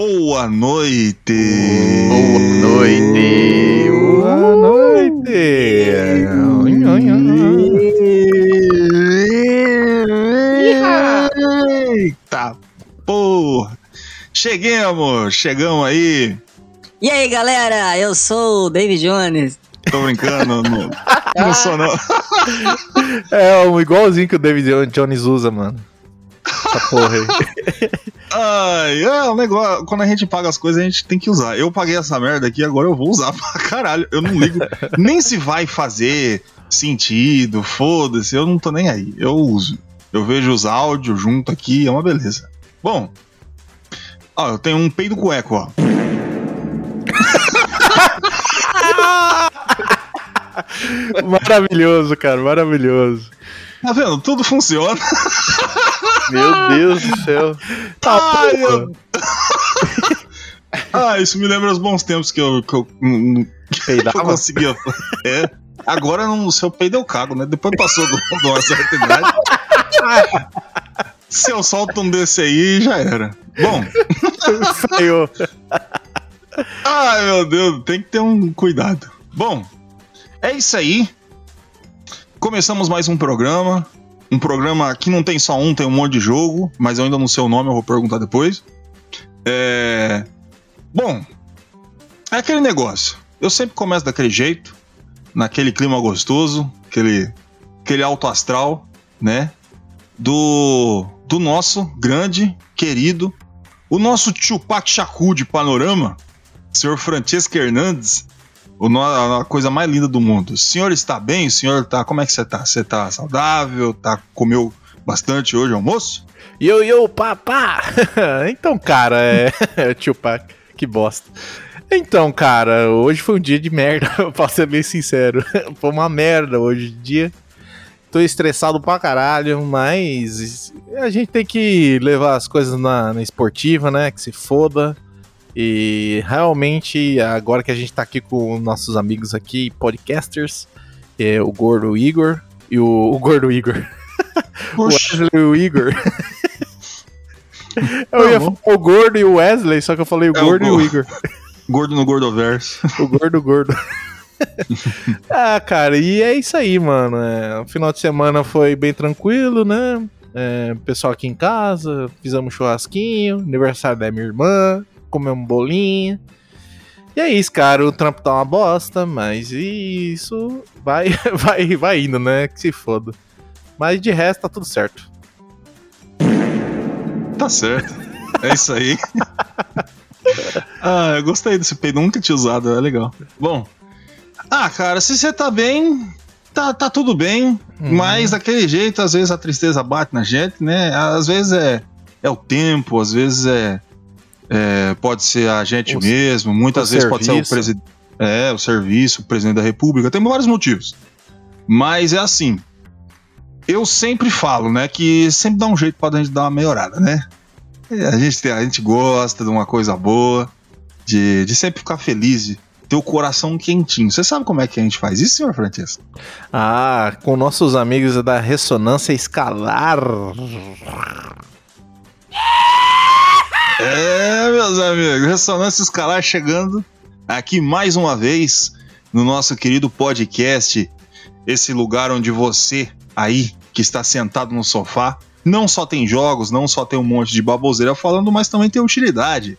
Boa noite! Boa noite! Boa noite! Oi, oi, oi. Eita porra! Cheguemos! Chegamos aí! E aí, galera? Eu sou o David Jones. Tô brincando, não, não sou não. É um igualzinho que o David Jones usa, mano. Essa porra aí. Ai, é um negócio. Quando a gente paga as coisas, a gente tem que usar. Eu paguei essa merda aqui, agora eu vou usar pra caralho. Eu não ligo nem se vai fazer sentido, foda-se, eu não tô nem aí. Eu uso. Eu vejo os áudios junto aqui, é uma beleza. Bom, ó, eu tenho um peido com eco, ó. Maravilhoso, cara, maravilhoso. Tá vendo? Tudo funciona. Meu Deus do céu. Tá, Ai, eu- ah, isso me lembra os bons tempos que eu, que eu, hum, que eu Peidava? conseguia. É. Agora não, se eu peido eu cago, né? Depois passou do- de uma certa idade. Se eu solto um desse aí, já era. Bom, Saiu. ai meu Deus, tem que ter um cuidado. Bom, é isso aí. Começamos mais um programa. Um programa que não tem só um, tem um monte de jogo, mas eu ainda não sei o nome, eu vou perguntar depois. É. Bom, é aquele negócio. Eu sempre começo daquele jeito, naquele clima gostoso, aquele, aquele alto astral, né? Do, do nosso grande, querido, o nosso Tupac Shakur de panorama, senhor Francesco Hernandes, a coisa mais linda do mundo. O senhor está bem? O senhor tá. Como é que você tá? Você tá saudável? Tá, comeu bastante hoje almoço? Yo, yo, papá! Então, cara, é. Tio Pac, que bosta. Então, cara, hoje foi um dia de merda, pra ser bem sincero. Foi uma merda hoje em dia. Tô estressado pra caralho, mas a gente tem que levar as coisas na, na esportiva, né? Que se foda. E realmente, agora que a gente tá aqui com nossos amigos aqui, podcasters, é, o Gordo Igor e o, o Gordo Igor. O Wesley e o Igor. Eu ia bom. falar o Gordo e o Wesley, só que eu falei o É, o Gordo e o Go- Igor. Gordo no Gordoverso. O Gordo, Gordo. ah, cara, e é isso aí, mano. É, o final de semana foi bem tranquilo, né? É, pessoal aqui em casa, fizemos um churrasquinho, aniversário da minha irmã, comemos um bolinho. E é isso, cara. O trampo tá uma bosta, mas isso vai, vai, vai indo, né? Que se foda. Mas de resto tá tudo certo. Tá certo. É isso aí. ah, eu gostei desse peido, nunca tinha usado, é legal. Bom. Ah, cara, se você tá bem, tá, tá tudo bem. Uhum. Mas daquele jeito, às vezes a tristeza bate na gente, né? Às vezes é, é o tempo, às vezes é, é- pode ser a gente O- mesmo, muitas vezes pode ser o serviço. presidente. É, o serviço, o presidente da república, tem vários motivos. Mas é assim. Eu sempre falo, né, que sempre dá um jeito pra gente dar uma melhorada, né? A gente, tem- a gente gosta de uma coisa boa, de, de sempre ficar feliz, de ter o coração quentinho. Você sabe como é que a gente faz isso, senhor Francesco? Ah, com nossos amigos da Ressonância Escalar. É, meus amigos, Ressonância Escalar chegando aqui mais uma vez no nosso querido podcast, esse lugar onde você aí que está sentado no sofá não só tem jogos, não só tem um monte de baboseira falando, mas também tem utilidade.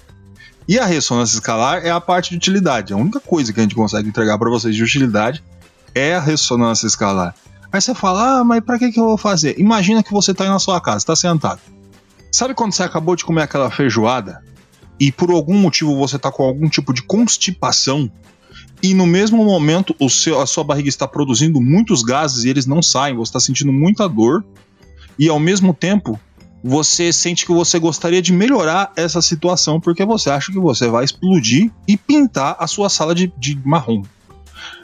E a ressonância escalar é a parte de utilidade. A única coisa que a gente consegue entregar para vocês de utilidade é a ressonância escalar. Aí você fala, ah, mas para que, que eu vou fazer? Imagina que você está aí na sua casa, está sentado. Sabe quando você acabou de comer aquela feijoada e por algum motivo você tá com algum tipo de constipação e no mesmo momento o seu, a sua barriga está produzindo muitos gases e eles não saem, você está sentindo muita dor e ao mesmo tempo você sente que você gostaria de melhorar essa situação porque você acha que você vai explodir e pintar a sua sala de, de marrom.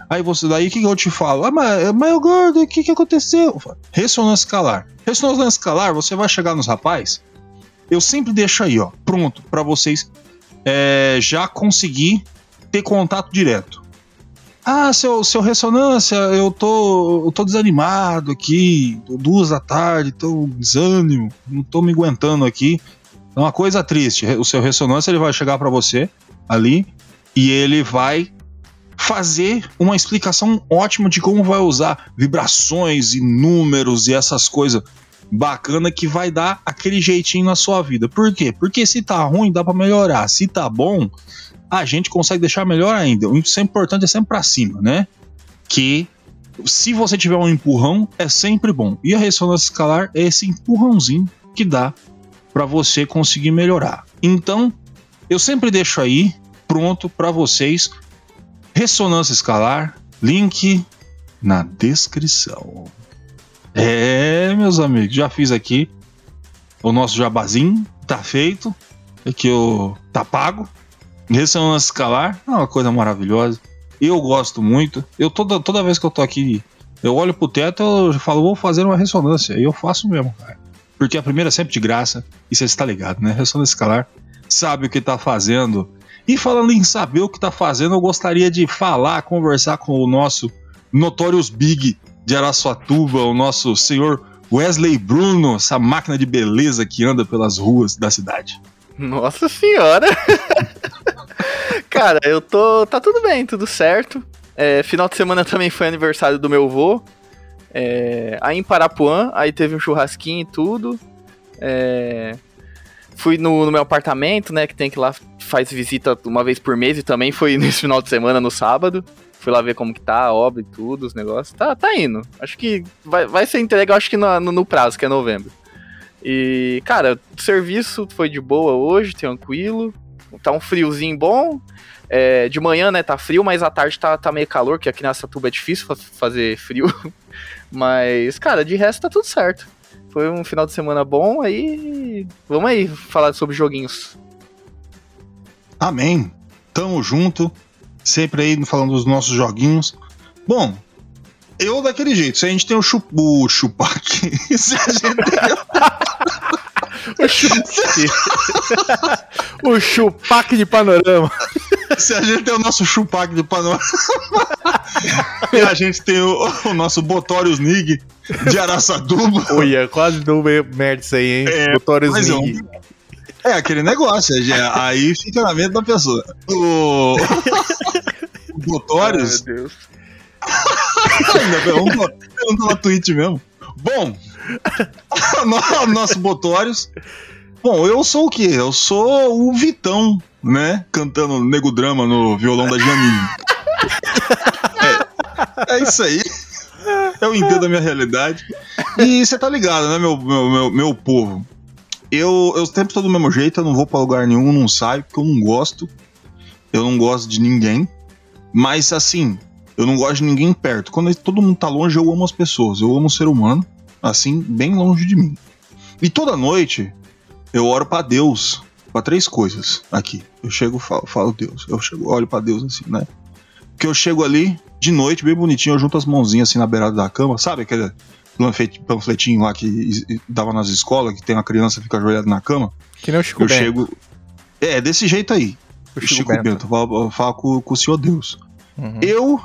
Aí você, daí o que, que eu te falo? Ah, mas, mas eu gordo, o que, que aconteceu? Ressonância escalar. Ressonância escalar, você vai chegar nos rapazes. Eu sempre deixo aí, ó, pronto, para vocês é, já conseguir ter contato direto. Ah, seu, seu ressonância, eu tô, eu tô desanimado aqui, duas da tarde, tô desânimo, não tô me aguentando aqui. É uma coisa triste. O seu ressonância ele vai chegar para você ali e ele vai fazer uma explicação ótima de como vai usar vibrações e números e essas coisas bacana que vai dar aquele jeitinho na sua vida. Por quê? Porque se tá ruim, dá para melhorar. Se tá bom, a gente consegue deixar melhor ainda. O é importante é sempre para cima, né? Que se você tiver um empurrão, é sempre bom. E a ressonância escalar é esse empurrãozinho que dá para você conseguir melhorar. Então, eu sempre deixo aí pronto para vocês ressonância escalar, link na descrição. É, meus amigos, já fiz aqui o nosso jabazinho, tá feito. Aqui o tá pago. Ressonância escalar é uma coisa maravilhosa. Eu gosto muito. Eu toda, toda vez que eu tô aqui, eu olho pro teto, eu falo, vou fazer uma ressonância. E eu faço mesmo, cara. Porque a primeira é sempre de graça. E você está ligado, né? Ressonância escalar sabe o que tá fazendo. E falando em saber o que tá fazendo, eu gostaria de falar, conversar com o nosso Notorious Big de Araçatuba, o nosso senhor Wesley Bruno, essa máquina de beleza que anda pelas ruas da cidade. Nossa senhora! Cara, eu tô. Tá tudo bem, tudo certo. É, final de semana também foi aniversário do meu avô. É, aí em Parapuã, aí teve um churrasquinho e tudo. É, fui no, no, meu apartamento, né? Que tem que lá, faz visita uma vez por mês e também foi nesse final de semana, no sábado. Fui lá ver como que tá a obra e tudo, os negócios. Tá, tá indo. Acho que vai, vai ser entregue, acho que no, no, no prazo, que é novembro. E, cara, o serviço foi de boa hoje, tranquilo. Tá um friozinho bom. É, de manhã, né, tá frio, mas à tarde tá, tá meio calor, que aqui nessa tuba é difícil fazer frio. mas, cara, de resto tá tudo certo. Foi um final de semana bom, aí. Vamos aí falar sobre joguinhos. Amém. Tamo junto. Sempre aí falando dos nossos joguinhos. Bom, eu daquele jeito. Se a gente tem o, chup, o Chupac. se a gente tem. o, chupac. o Chupac de panorama. Se a gente tem o nosso Chupac de panorama. e a gente tem o, o nosso Botorius Nig de Araçatuba. Olha, quase deu merda isso aí, hein? É, Botorius Nig. É, aquele negócio. Aí fica na mente da pessoa. O. Ai, meu Deus. Pergunta na Twitch mesmo. Bom, nosso Botórios. Bom, eu sou o quê? Eu sou o Vitão, né? Cantando Nego Drama no violão da Janine. É, é isso aí. Eu entendo a minha realidade. E você tá ligado, né, meu, meu, meu, meu povo? Eu, eu sempre estou do mesmo jeito, eu não vou pra lugar nenhum, não saio, porque eu não gosto. Eu não gosto de ninguém. Mas assim, eu não gosto de ninguém perto. Quando todo mundo tá longe, eu amo as pessoas. Eu amo o ser humano, assim, bem longe de mim. E toda noite eu oro para Deus, para três coisas aqui. Eu chego, falo, falo Deus. Eu chego, olho para Deus assim, né? Que eu chego ali de noite, bem bonitinho, eu junto as mãozinhas assim na beirada da cama, sabe aquele panfletinho lá que dava nas escolas, que tem uma criança que fica ajoelhada na cama? Que nem o Chico Eu Bento. chego. É, desse jeito aí. O O Chico, Bento. Eu falo, eu falo com, com o senhor Deus. Uhum. Eu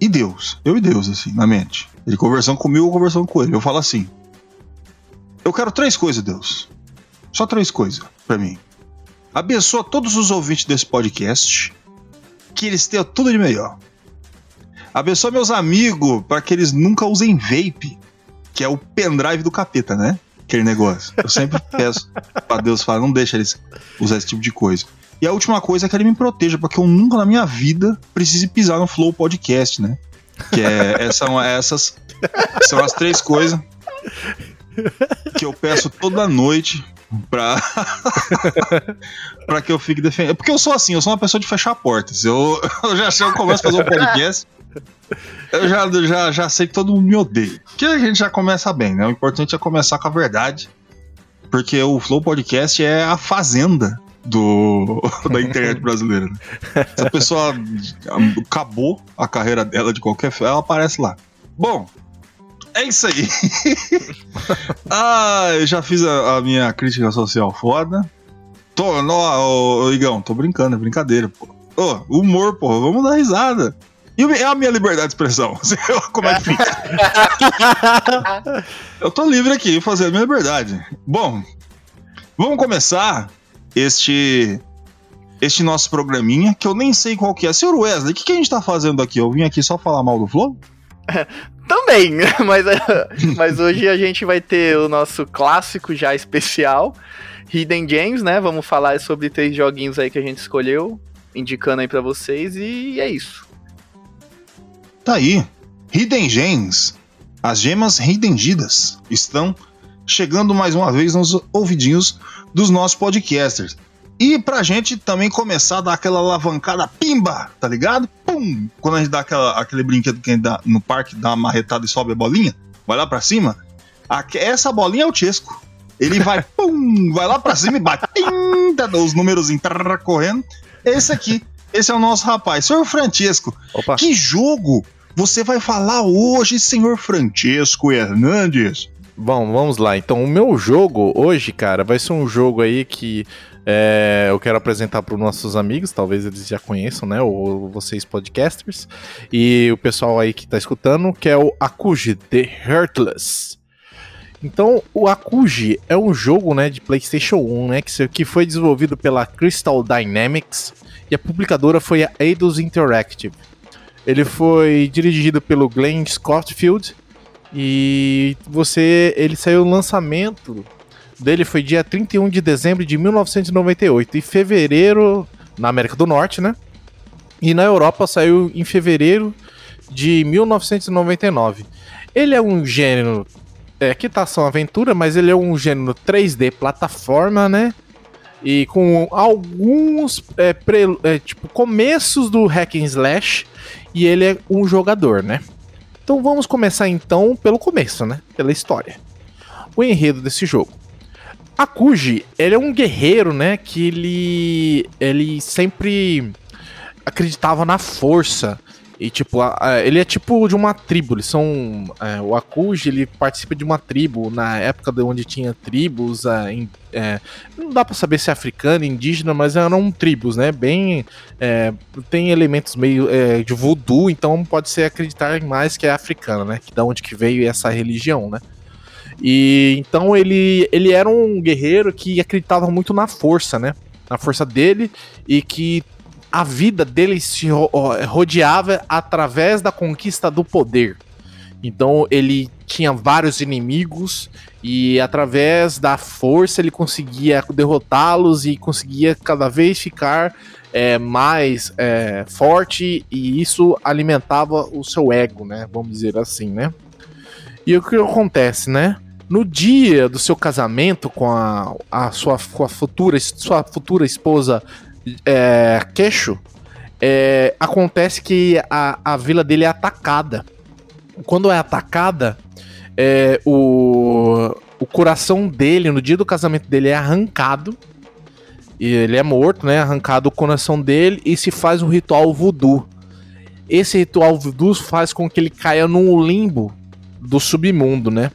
e Deus. Eu e Deus, assim, na mente. Ele conversando comigo, eu conversando com ele. Eu falo assim: Eu quero três coisas, Deus. Só três coisas pra mim. Abençoa todos os ouvintes desse podcast. Que eles tenham tudo de melhor. Abençoa meus amigos para que eles nunca usem vape, que é o pendrive do capeta, né? Aquele negócio. Eu sempre peço pra Deus falar, não deixa eles usar esse tipo de coisa. E a última coisa é que ele me proteja, para que eu nunca na minha vida precise pisar no Flow Podcast, né? Que é, é- são essas são as três coisas que eu peço toda noite pra, pra que eu fique defendendo. Porque eu sou assim, eu sou uma pessoa de fechar portas. Eu, eu já eu começo a fazer um podcast. Eu já, já, já sei que todo mundo me odeia. Que a gente já começa bem, né? O importante é começar com a verdade. porque o Flow Podcast é a fazenda do, da internet brasileira. Né? Se a pessoa acabou a carreira dela de qualquer forma, ela aparece lá. Bom, é isso aí. ah, eu já fiz a, a, minha crítica social foda. Tô, no, ô, Igão, tô brincando, é brincadeira, pô. Ô, humor, pô, vamos dar risada. E é a minha liberdade de expressão. Como é que fica? eu tô livre aqui, fazer a minha liberdade. Bom, vamos começar este este nosso programinha, que eu nem sei qual que é. Senhor Wesley, o que, que a gente tá fazendo aqui? Eu vim aqui só falar mal do Flow? Também, mas, mas hoje a gente vai ter o nosso clássico já especial, Hidden Gems, né? Vamos falar sobre três joguinhos aí que a gente escolheu, indicando aí para vocês, e é isso. Tá aí. Hidden Gems, as gemas redendidas, estão chegando mais uma vez nos ouvidinhos dos nossos podcasters. E pra gente também começar a dar aquela alavancada pimba, tá ligado? Pum! Quando a gente dá aquela, aquele brinquedo que a gente dá no parque, dá uma marretada e sobe a bolinha, vai lá pra cima. essa bolinha é o Chesco. Ele vai, pum, vai lá pra cima e bate, tim, tá, os números correndo. Esse aqui, esse é o nosso rapaz. Senhor Francesco, Opa. que jogo você vai falar hoje, senhor Francesco Hernandes? Bom, vamos lá. Então, o meu jogo hoje, cara, vai ser um jogo aí que é, eu quero apresentar para os nossos amigos, talvez eles já conheçam, né? Ou vocês podcasters. E o pessoal aí que está escutando, que é o Akuji The Heartless. Então, o Akuji é um jogo né, de PlayStation 1, né? Que, que foi desenvolvido pela Crystal Dynamics e a publicadora foi a Eidos Interactive. Ele foi dirigido pelo Glenn Scottfield e você, ele saiu no lançamento dele foi dia 31 de dezembro de 1998 e fevereiro na América do Norte, né? E na Europa saiu em fevereiro de 1999. Ele é um gênero é, que tá só aventura, mas ele é um gênero 3D plataforma, né? E com alguns é, pre, é, tipo começos do hack and slash e ele é um jogador, né? Então vamos começar então pelo começo, né? Pela história. O enredo desse jogo. A Kuji, ele é um guerreiro, né? Que ele, ele sempre acreditava na força. E, tipo, a, a, ele é tipo de uma tribo. Eles são. É, o Akuji, ele participa de uma tribo na época de onde tinha tribos. É, em, é, não dá para saber se é africano, indígena, mas eram tribos, né? Bem. É, tem elementos meio é, de voodoo, então pode ser acreditar mais que é africano, né? Que da onde que veio essa religião, né? E então ele, ele era um guerreiro que acreditava muito na força, né? Na força dele e que a vida dele se rodeava através da conquista do poder. Então ele tinha vários inimigos e através da força ele conseguia derrotá-los e conseguia cada vez ficar é, mais é, forte e isso alimentava o seu ego, né? Vamos dizer assim, né? E o que acontece, né? No dia do seu casamento com a, a sua, com a futura, sua futura esposa é, Queixo, é, acontece que a, a vila dele é atacada. Quando é atacada, é, o, o coração dele, no dia do casamento dele, é arrancado. E ele é morto, né? Arrancado o coração dele e se faz um ritual voodoo. Esse ritual voodoo faz com que ele caia num limbo do submundo, né?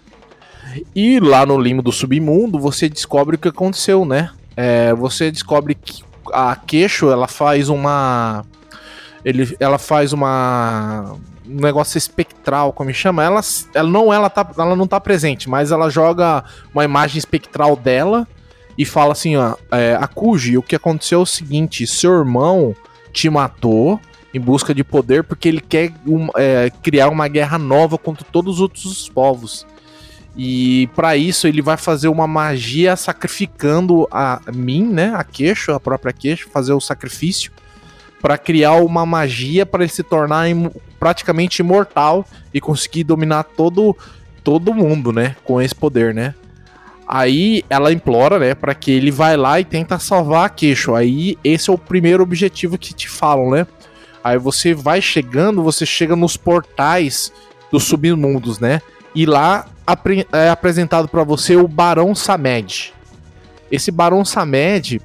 E lá no limbo do submundo, você descobre o que aconteceu, né? É, você descobre que a Queixo, ela faz uma... Ele, ela faz uma um negócio espectral, como chama, ela, ela não ela tá, ela não tá presente, mas ela joga uma imagem espectral dela e fala assim, ó, é, Akuji, o que aconteceu é o seguinte, seu irmão te matou em busca de poder porque ele quer um, é, criar uma guerra nova contra todos os outros povos. E para isso ele vai fazer uma magia sacrificando a mim, né, a queixo, a própria queixo, fazer o sacrifício para criar uma magia para ele se tornar im praticamente imortal e conseguir dominar todo todo mundo, né, com esse poder, né? Aí ela implora, né, para que ele vai lá e tenta salvar a queixo. Aí esse é o primeiro objetivo que te falam, né? Aí você vai chegando, você chega nos portais dos submundos, né? E lá é apresentado para você o Barão Samed. esse Barão Samed,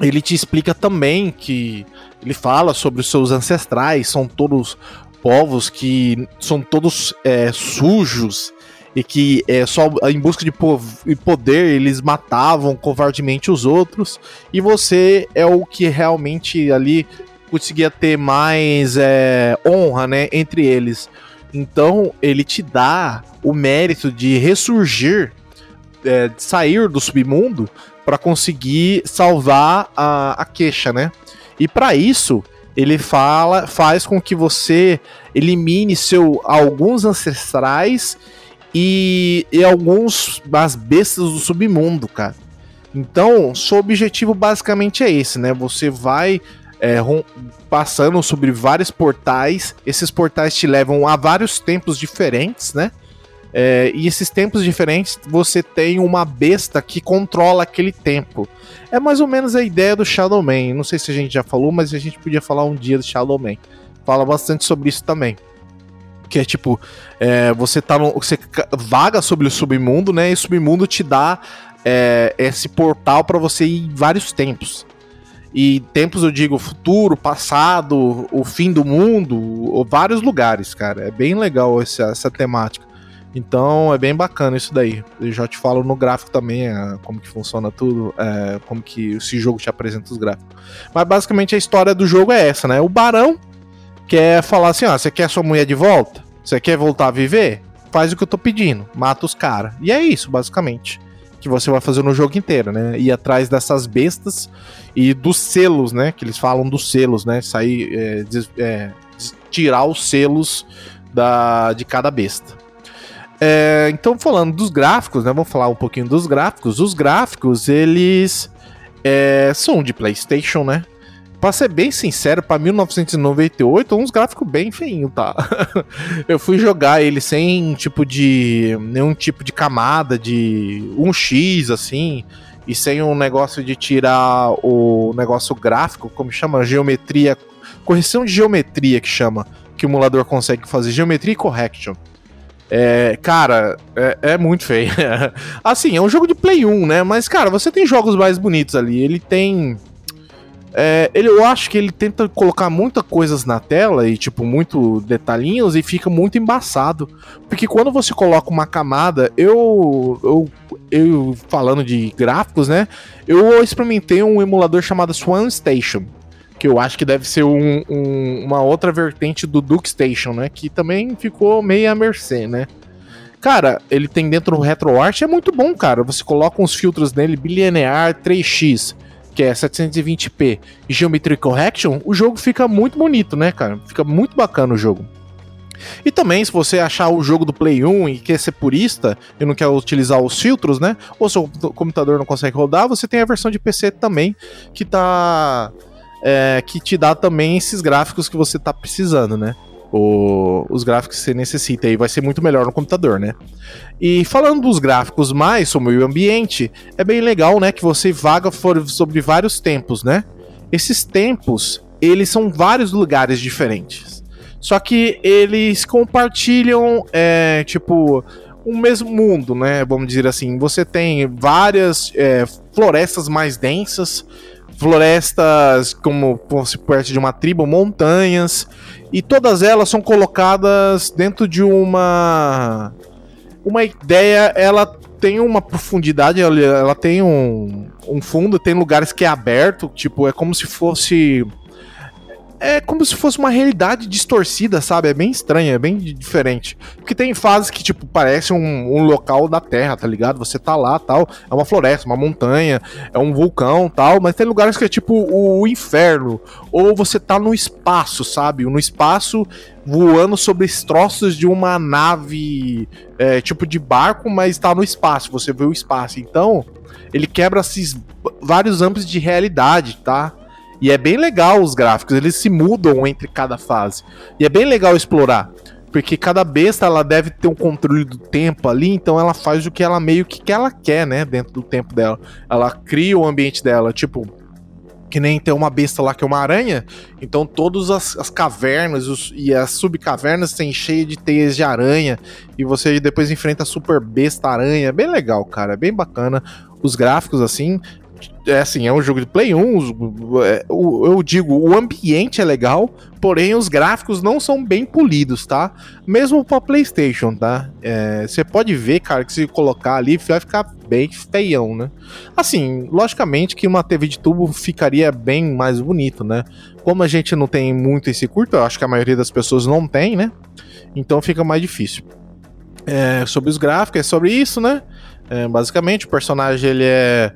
ele te explica também que ele fala sobre os seus ancestrais, são todos povos que são todos é, sujos e que é, só em busca de poder eles matavam covardemente os outros e você é o que realmente ali conseguia ter mais é, honra, né, entre eles. Então ele te dá o mérito de ressurgir, é, de sair do submundo para conseguir salvar a, a queixa, né? E para isso ele fala, faz com que você elimine seu alguns ancestrais e, e alguns das bestas do submundo, cara. Então, seu objetivo basicamente é esse, né? Você vai é, passando sobre vários portais. Esses portais te levam a vários tempos diferentes, né? É, e esses tempos diferentes, você tem uma besta que controla aquele tempo. É mais ou menos a ideia do Shadow Man. Não sei se a gente já falou, mas a gente podia falar um dia do Shadow Man. Fala bastante sobre isso também. Que é tipo, é, você tá no, você vaga sobre o submundo, né? E o submundo te dá é, esse portal para você ir em vários tempos. E tempos eu digo futuro, passado, o fim do mundo, vários lugares, cara. É bem legal essa, essa temática. Então é bem bacana isso daí. Eu já te falo no gráfico também é, como que funciona tudo, é, como que esse jogo te apresenta os gráficos. Mas basicamente a história do jogo é essa, né? O Barão quer falar assim: ó, você quer sua mulher de volta? Você quer voltar a viver? Faz o que eu tô pedindo, mata os caras. E é isso, basicamente que você vai fazer no jogo inteiro, né? Ir atrás dessas bestas e dos selos, né? Que eles falam dos selos, né? Sair, é, des, é, tirar os selos da, de cada besta. É, então, falando dos gráficos, né? Vamos falar um pouquinho dos gráficos. Os gráficos, eles é, são de PlayStation, né? Pra ser bem sincero, pra 1998, uns gráficos bem feinhos, tá? eu fui jogar ele sem tipo de. nenhum tipo de camada de 1x, assim, e sem um negócio de tirar o negócio gráfico, como chama? Geometria. Correção de geometria que chama, que o emulador consegue fazer. Geometria e correction. É, cara, é, é, muito feio. assim, é um jogo de Play 1, né? Mas, cara, você tem jogos mais bonitos ali. Ele tem é, ele, eu acho que ele tenta colocar muitas coisas na tela e, tipo, muito detalhinhos e fica muito embaçado. Porque quando você coloca uma camada, eu, eu, eu falando de gráficos, né? Eu experimentei um emulador chamado Swan Station. Que eu acho que deve ser um, um, uma outra vertente do Duke Station, né? Que também ficou meio à mercê, né? Cara, ele tem dentro do RetroArt, é muito bom, cara. Você coloca uns filtros nele, bilinear 3x que é 720p e Geometry Correction, o jogo fica muito bonito, né, cara? Fica muito bacana o jogo. E também, se você achar o jogo do Play 1 e quer ser purista e não quer utilizar os filtros, né? Ou seu computador não consegue rodar, você tem a versão de PC também que tá. É, que te dá também esses gráficos que você tá precisando, né? O, os gráficos que você necessita e vai ser muito melhor no computador, né? E falando dos gráficos mais sobre o ambiente, é bem legal, né, que você vaga sobre vários tempos, né? Esses tempos, eles são vários lugares diferentes. Só que eles compartilham, é, tipo, o mesmo mundo, né? Vamos dizer assim. Você tem várias é, florestas mais densas, florestas como se parte de uma tribo, montanhas, e todas elas são colocadas dentro de uma uma ideia, ela tem uma profundidade, ela, ela tem um, um fundo, tem lugares que é aberto, tipo, é como se fosse é como se fosse uma realidade distorcida, sabe? É bem estranho, é bem diferente. Porque tem fases que, tipo, parece um, um, local da Terra, tá ligado? Você tá lá, tal, é uma floresta, uma montanha, é um vulcão, tal, mas tem lugares que é tipo o, o inferno, ou você tá no espaço, sabe? No espaço, voando sobre troços de uma nave, é, tipo de barco, mas tá no espaço, você vê o espaço. Então, ele quebra esses vários âmbitos de realidade, tá? E é bem legal os gráficos, eles se mudam entre cada fase. E é bem legal explorar. Porque cada besta ela deve ter um controle do tempo ali, então ela faz o que ela meio que, que ela quer, né? Dentro do tempo dela. Ela cria o ambiente dela. Tipo, que nem tem uma besta lá que é uma aranha, então todas as, as cavernas os- e as subcavernas têm cheio de teias de aranha, e você depois enfrenta a super besta aranha, bem legal, cara, é bem bacana. Os gráficos, assim, é assim, é um jogo de Play 1, os- é, o- eu digo, o ambiente é legal, porém os gráficos não são bem polidos, tá? Mesmo pra PlayStation, tá? É, Você pode ver, cara, que se colocar ali vai ficar bem feião, né? Assim, logicamente que uma TV de tubo ficaria bem mais bonito, né? Como a gente não tem muito esse curto, eu acho que a maioria das pessoas não tem, né? Então fica mais difícil. É, sobre os gráficos, é sobre isso, né? É, basicamente, o personagem ele é.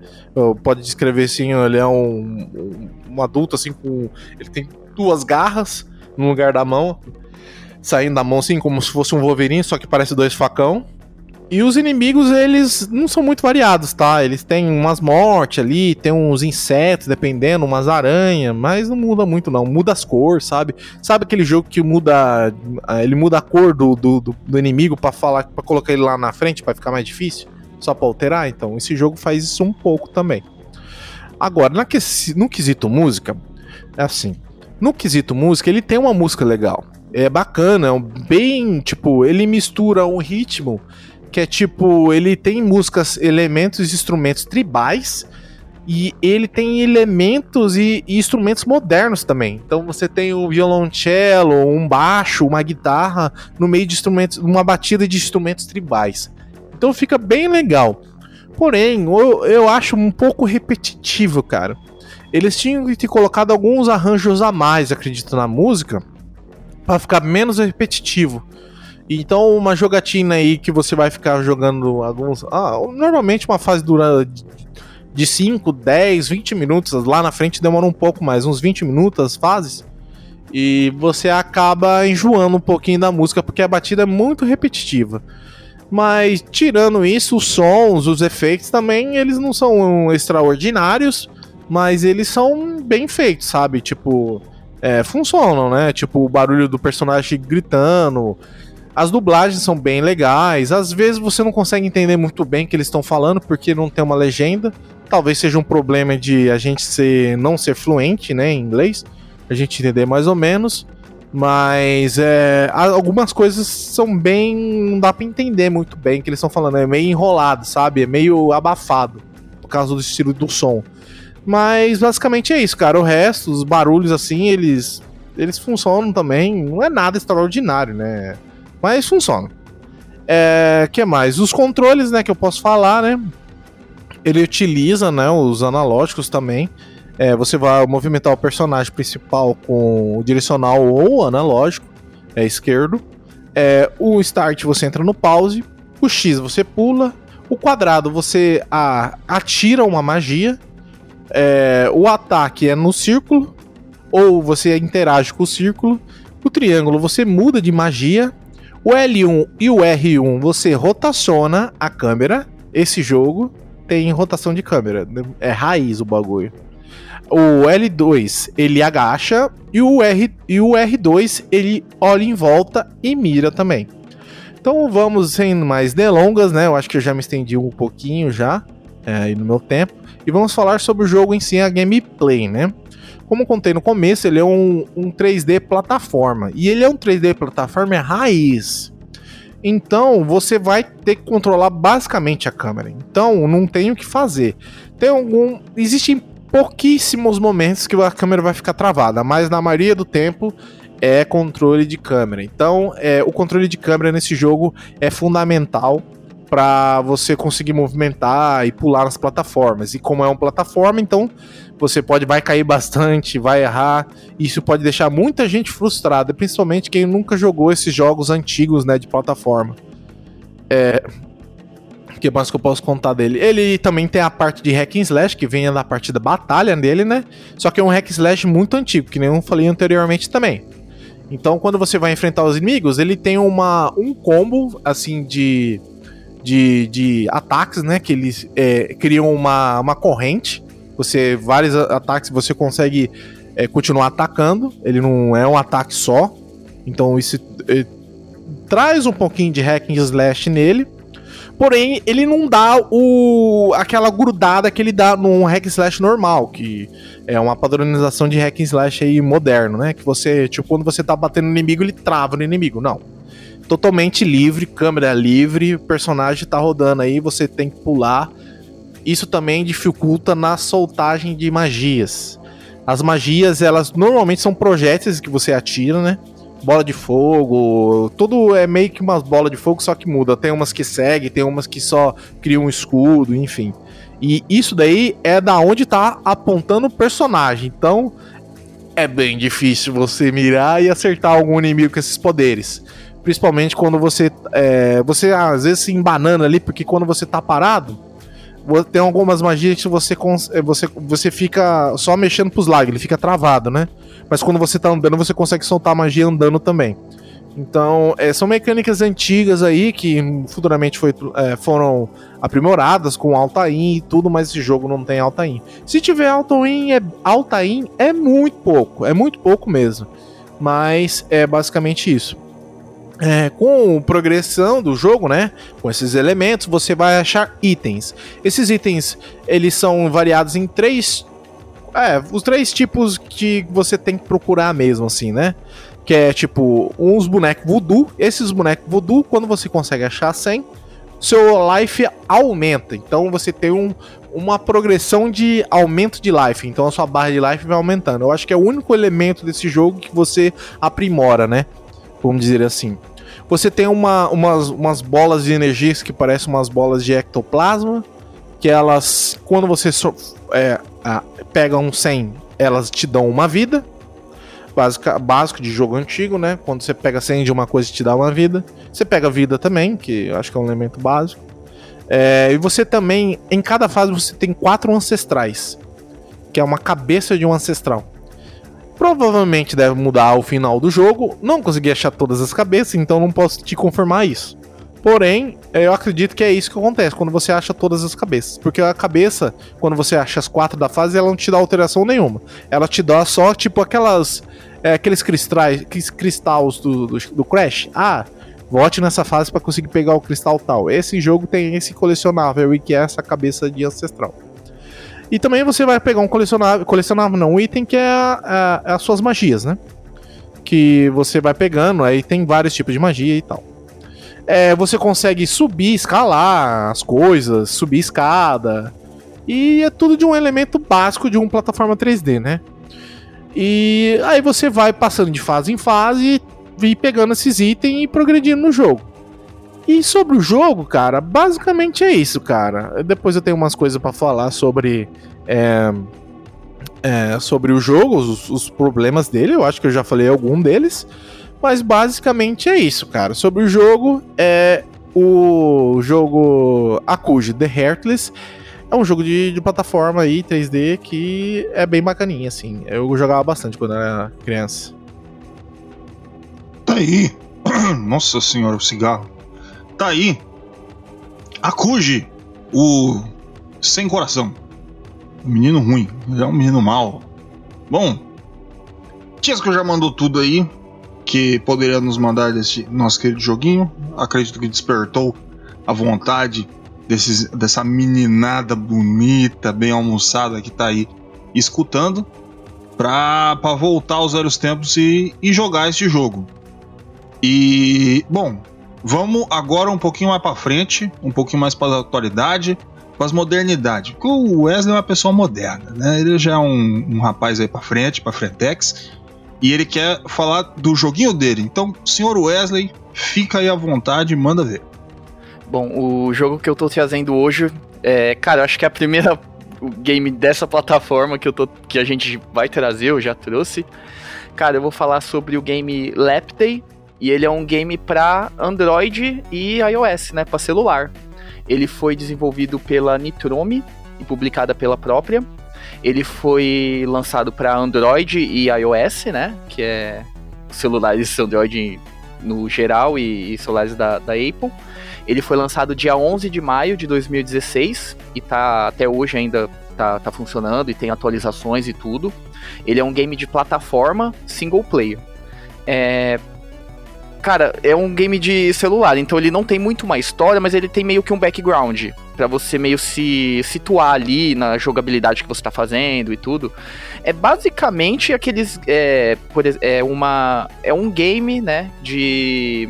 Pode descrever assim, ele é um, um, adulto assim com. Ele tem duas garras no lugar da mão, saindo da mão assim, como se fosse um Wolverine, só que parece dois facão. E os inimigos, eles não são muito variados, tá? Eles têm umas mortes ali, tem uns insetos, dependendo, umas aranhas, mas não muda muito, não. Muda as cores, sabe? Sabe aquele jogo que muda. ah, Ele muda a cor do, do, do- inimigo pra falar para colocar ele lá na frente pra ficar mais difícil? Só pra alterar? Então, esse jogo faz isso um pouco também. Agora, na quesi- no quesito música, é assim. No quesito música, ele tem uma música legal. É bacana, é um bem, tipo, ele mistura um ritmo que é tipo, ele tem músicas, elementos e instrumentos tribais e ele tem elementos e, e instrumentos modernos também. Então você tem um violoncelo, um baixo, uma guitarra no meio de instrumentos, uma batida de instrumentos tribais. Então fica bem legal. Porém, eu, eu acho um pouco repetitivo, cara. Eles tinham que ter colocado alguns arranjos a mais, acredito, na música, para ficar menos repetitivo. Então, uma jogatina aí que você vai ficar jogando alguns. Ah, normalmente uma fase dura de 5, 10, 20 minutos. Lá na frente demora um pouco mais, uns 20 minutos as fases. E você acaba enjoando um pouquinho da música, porque a batida é muito repetitiva. Mas tirando isso, os sons, os efeitos também, eles não são extraordinários, mas eles são bem feitos, sabe? Tipo, é, funcionam, né? Tipo, o barulho do personagem gritando. As dublagens são bem legais. Às vezes você não consegue entender muito bem o que eles estão falando porque não tem uma legenda. Talvez seja um problema de a gente ser não ser fluente, né, em inglês, a gente entender mais ou menos. Mas é, algumas coisas são bem. não dá pra entender muito bem o que eles estão falando. É meio enrolado, sabe? É meio abafado por causa do estilo do som. Mas basicamente é isso, cara. O resto, os barulhos assim, eles. Eles funcionam também. Não é nada extraordinário, né? Mas funciona. É, que mais? Os controles, né, que eu posso falar, né? Ele utiliza, né, os analógicos também. É, você vai movimentar o personagem principal com o direcional ou analógico, é esquerdo. É, o start você entra no pause. O X você pula. O quadrado você a- atira uma magia. É, o ataque é no círculo. Ou você interage com o círculo. O triângulo você muda de magia. O L1 e o R1 você rotaciona a câmera. Esse jogo tem rotação de câmera. É raiz o bagulho. O L2 ele agacha e o, R, e o R2 ele olha em volta e mira também. Então vamos sem mais delongas, né? Eu acho que eu já me estendi um pouquinho já é, no meu tempo. E vamos falar sobre o jogo em si, a gameplay, né? Como contei no começo, ele é um, um 3D plataforma. E ele é um 3D plataforma raiz. Então você vai ter que controlar basicamente a câmera. Então não tem o que fazer. Tem algum. Existem pouquíssimos momentos que a câmera vai ficar travada, mas na maioria do tempo é controle de câmera. Então é, o controle de câmera nesse jogo é fundamental para você conseguir movimentar e pular nas plataformas. E como é uma plataforma, então você pode vai cair bastante, vai errar. Isso pode deixar muita gente frustrada, principalmente quem nunca jogou esses jogos antigos, né, de plataforma. É, que mais que eu posso contar dele? Ele também tem a parte de hack and slash, que vem da parte da batalha dele, né? Só que é um hack and slash muito antigo, que nem eu falei anteriormente também. Então, quando você vai enfrentar os inimigos, ele tem uma, um combo, assim, de, de, de ataques, né? Que eles é, criam uma, uma corrente. Você, vários ataques você consegue é, continuar atacando. Ele não é um ataque só. Então, isso é, traz um pouquinho de hack and slash nele. Porém, ele não dá o aquela grudada que ele dá num hack slash normal, que é uma padronização de hack slash aí moderno, né? Que você, tipo, quando você tá batendo no inimigo, ele trava no inimigo. Não. Totalmente livre, câmera livre, personagem tá rodando aí, você tem que pular. Isso também dificulta na soltagem de magias. As magias, elas normalmente são projéteis que você atira, né? Bola de fogo, tudo é meio que umas bolas de fogo, só que muda. Tem umas que seguem, tem umas que só criam um escudo, enfim. E isso daí é da onde tá apontando o personagem. Então, é bem difícil você mirar e acertar algum inimigo com esses poderes. Principalmente quando você. É, você às vezes se embanana ali, porque quando você tá parado, tem algumas magias que você, é, você, você fica só mexendo pros lados, ele fica travado, né? Mas quando você tá andando, você consegue soltar magia andando também. Então, é, são mecânicas antigas aí que futuramente foi, é, foram aprimoradas com Altair e tudo, mas esse jogo não tem Altair. Se tiver Altair, é, Altair é muito pouco, é muito pouco mesmo. Mas é basicamente isso. É, com progressão do jogo, né? Com esses elementos, você vai achar itens. Esses itens, eles são variados em três... É, os três tipos que você tem que procurar mesmo, assim, né? Que é, tipo, uns bonecos voodoo. Esses bonecos voodoo, quando você consegue achar 100, seu life aumenta. Então você tem um, uma progressão de aumento de life. Então a sua barra de life vai aumentando. Eu acho que é o único elemento desse jogo que você aprimora, né? Vamos dizer assim. Você tem uma, umas, umas bolas de energias que parecem umas bolas de ectoplasma. Que elas, quando você so, é, pega um 100, elas te dão uma vida básica, básico de jogo antigo, né? Quando você pega 100 de uma coisa te dá uma vida. Você pega vida também, que eu acho que é um elemento básico. É, e você também, em cada fase, você tem quatro ancestrais, que é uma cabeça de um ancestral. Provavelmente deve mudar o final do jogo. Não consegui achar todas as cabeças, então não posso te confirmar isso. Porém, eu acredito que é isso que acontece quando você acha todas as cabeças. Porque a cabeça, quando você acha as quatro da fase, ela não te dá alteração nenhuma. Ela te dá só, tipo, aquelas é, aqueles cristais, cristais do, do, do Crash. Ah, vote nessa fase para conseguir pegar o cristal tal. Esse jogo tem esse colecionável e que é essa cabeça de ancestral. E também você vai pegar um colecionável, colecionável não, um item que é, a, a, as suas magias, né? Que você vai pegando, aí tem vários tipos de magia e tal. É, você consegue subir, escalar as coisas, subir escada. E é tudo de um elemento básico de uma plataforma 3D, né? E aí você vai passando de fase em fase e pegando esses itens e progredindo no jogo. E sobre o jogo, cara, basicamente é isso, cara. Depois eu tenho umas coisas para falar sobre é, é, sobre o jogo, os, os, problemas dele. Eu acho que eu já falei algum deles, mas basicamente é isso, cara. Sobre o jogo, é o jogo Akuji The Heartless é um jogo de, de plataforma aí, 3D, que é bem bacaninha, assim. Eu jogava bastante quando era criança. Tá aí. Nossa senhora, o cigarro. Tá aí. Akuji, o sem coração. O menino ruim. É um menino mau. Bom, Tiesco já mandou tudo aí que poderia nos mandar desse nosso querido joguinho. Acredito que despertou a vontade desses, dessa meninada bonita, bem almoçada que tá aí escutando, pra, pra voltar aos velhos tempos e, e jogar esse jogo. E, bom, vamos agora um pouquinho mais para frente, um pouquinho mais para a atualidade, para as modernidades. Porque o Wesley é uma pessoa moderna, né? Ele já é um, um rapaz aí para frente, para frentex, e ele quer falar do joguinho dele. Então, senhor Wesley, fica aí à vontade, manda ver. Bom, o jogo que eu tô trazendo hoje é, cara, acho que é a primeira game dessa plataforma que eu tô que a gente vai trazer, eu já trouxe. Cara, eu vou falar sobre o game Lap Day e ele é um game para Android e iOS, né, para celular. Ele foi desenvolvido pela Nitrome e publicada pela própria. Ele foi lançado para Android e iOS, né, que é celulares Android no geral e, e celulares da, da Apple. Ele foi lançado dia 11 de maio de 2016 e tá até hoje ainda tá, tá funcionando e tem atualizações e tudo. Ele é um game de plataforma single player. É, cara, é um game de celular, então ele não tem muito uma história, mas ele tem meio que um background para você meio se situar ali na jogabilidade que você tá fazendo e tudo. É basicamente aqueles é, por, é uma é um game, né, de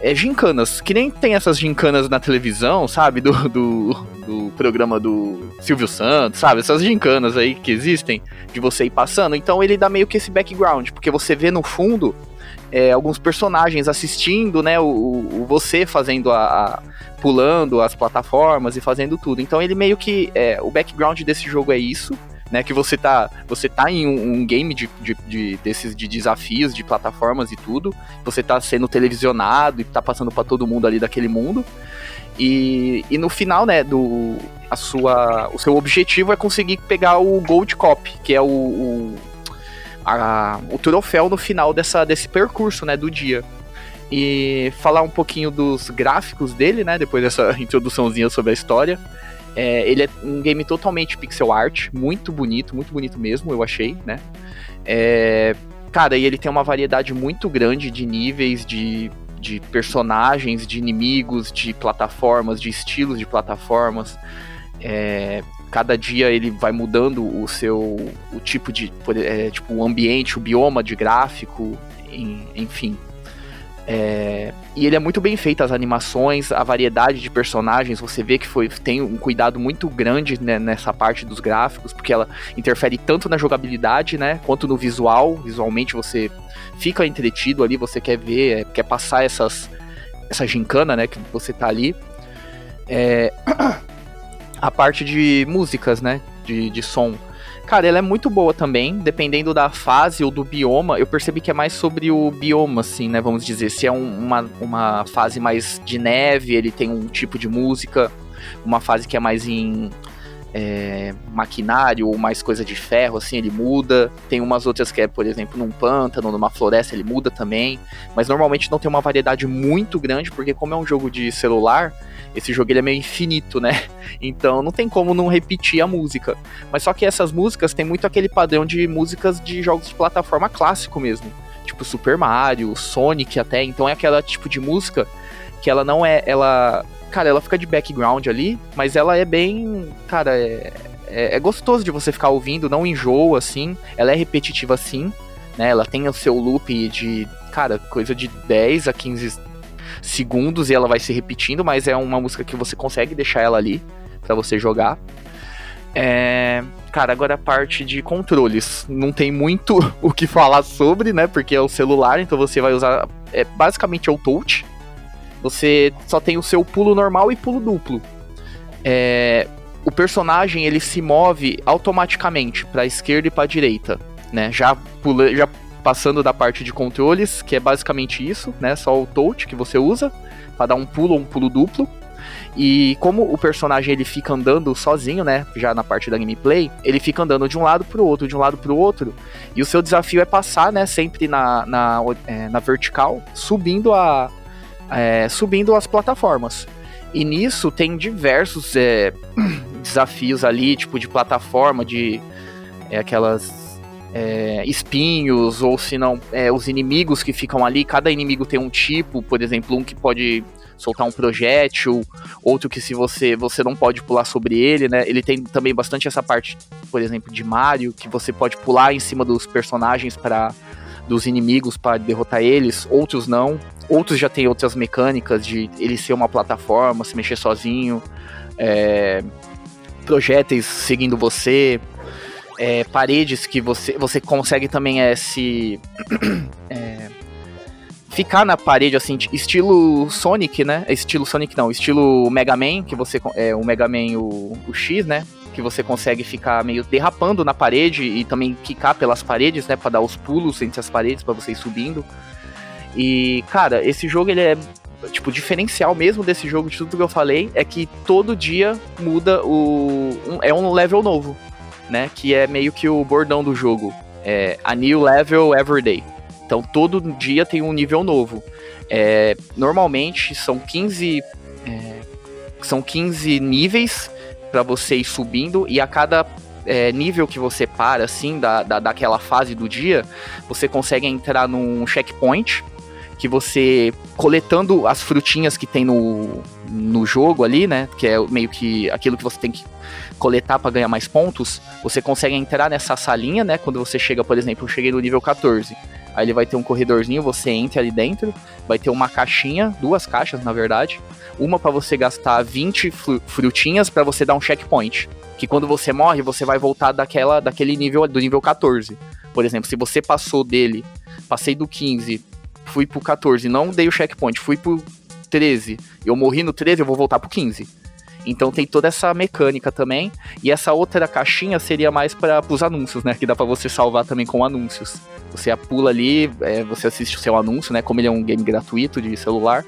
é, gincanas, que nem tem essas gincanas na televisão, sabe? Do, do, do, programa do Silvio Santos, sabe? Essas gincanas aí que existem, de você ir passando. Então ele dá meio que esse background, porque você vê no fundo é, alguns personagens assistindo, né? O, o você fazendo a, a, pulando as plataformas e fazendo tudo. Então ele meio que. É, o background desse jogo é isso né? Que você tá, você tá em um, um game de, de, de, desses de desafios, de plataformas e tudo. Você tá sendo televisionado e tá passando para todo mundo ali daquele mundo. E, e no final, né, do a sua, o seu objetivo é conseguir pegar o Gold Cop, que é o, o, a, o troféu no final dessa, desse percurso, né, do dia. E falar um pouquinho dos gráficos dele, né, depois dessa introduçãozinha sobre a história. É, ele é um game totalmente pixel art, muito bonito, muito bonito mesmo, eu achei, né? É, cara, e ele tem uma variedade muito grande de níveis, de, de personagens, de inimigos, de plataformas, de estilos de plataformas. É, cada dia ele vai mudando o seu o tipo de é, tipo o ambiente, o bioma de gráfico, enfim. É, e ele é muito bem feito, as animações, a variedade de personagens, você vê que foi, tem um cuidado muito grande né, nessa parte dos gráficos, porque ela interfere tanto na jogabilidade, né, quanto no visual. Visualmente você fica entretido ali, você quer ver, é, quer passar essas, essa gincana, né, que você tá ali. É, a parte de músicas, né, de, de som. Cara, ela é muito boa também, dependendo da fase ou do bioma. Eu percebi que é mais sobre o bioma, assim, né? Vamos dizer. Se é um, uma, uma fase mais de neve, ele tem um tipo de música. Uma fase que é mais em é, maquinário ou mais coisa de ferro, assim, ele muda. Tem umas outras que é, por exemplo, num pântano, numa floresta, ele muda também. Mas normalmente não tem uma variedade muito grande, porque como é um jogo de celular, esse jogo ele é meio infinito, né? Então não tem como não repetir a música. Mas só que essas músicas tem muito aquele padrão de músicas de jogos de plataforma clássico mesmo. Tipo Super Mario, Sonic até. Então é aquela tipo de música que ela não é. Ela. Cara, ela fica de background ali, mas ela é bem. Cara, é, é, é gostoso de você ficar ouvindo, não enjoa assim. Ela é repetitiva assim, né? Ela tem o seu loop de, cara, coisa de 10 a 15 segundos e ela vai se repetindo, mas é uma música que você consegue deixar ela ali para você jogar. É... Cara, agora a parte de controles. Não tem muito o que falar sobre, né? Porque é o celular, então você vai usar. É, basicamente é o touch. Você só tem o seu pulo normal e pulo duplo. É, o personagem ele se move automaticamente para esquerda e para direita, né? Já pula, já passando da parte de controles, que é basicamente isso, né? Só o touch que você usa para dar um pulo ou um pulo duplo. E como o personagem ele fica andando sozinho, né, já na parte da gameplay, ele fica andando de um lado pro outro, de um lado pro outro, e o seu desafio é passar, né, sempre na, na, é, na vertical, subindo a é, subindo as plataformas. E nisso tem diversos é, desafios ali, tipo de plataforma, de é, aquelas é, espinhos, ou se não, é, os inimigos que ficam ali, cada inimigo tem um tipo, por exemplo, um que pode soltar um projétil, outro que se você você não pode pular sobre ele, né? Ele tem também bastante essa parte, por exemplo, de Mario, que você pode pular em cima dos personagens para dos inimigos para derrotar eles, outros não. Outros já tem outras mecânicas de ele ser uma plataforma, se mexer sozinho, é, projéteis seguindo você, é, paredes que você, você consegue também é, se. É, ficar na parede, assim, estilo Sonic, né? Estilo Sonic não, estilo Mega Man, que você. É, o Mega Man, o, o X, né? Que você consegue ficar meio derrapando na parede e também quicar pelas paredes, né? Pra dar os pulos entre as paredes, para você ir subindo. E, cara, esse jogo ele é tipo, diferencial mesmo desse jogo, de tudo que eu falei, é que todo dia muda o. Um, é um level novo né? Que é meio que o bordão do jogo. É a new level every day. Então todo dia tem um nível novo. É, normalmente são 15 é, são 15 níveis para você ir subindo e a cada é, nível que você para assim da, da, daquela fase do dia, você consegue entrar num checkpoint que você coletando as frutinhas que tem no, no jogo ali, né? Que é meio que aquilo que você tem que coletar para ganhar mais pontos, você consegue entrar nessa salinha, né? Quando você chega, por exemplo, eu cheguei no nível 14. Aí ele vai ter um corredorzinho, você entra ali dentro, vai ter uma caixinha, duas caixas na verdade, uma para você gastar 20 fru- frutinhas para você dar um checkpoint, que quando você morre, você vai voltar daquela daquele nível do nível 14. Por exemplo, se você passou dele, passei do 15, fui pro 14, não dei o checkpoint, fui pro 13, eu morri no 13, eu vou voltar pro 15. Então tem toda essa mecânica também. E essa outra caixinha seria mais para os anúncios, né? Que dá para você salvar também com anúncios. Você pula ali, é, você assiste o seu anúncio, né? Como ele é um game gratuito de celular.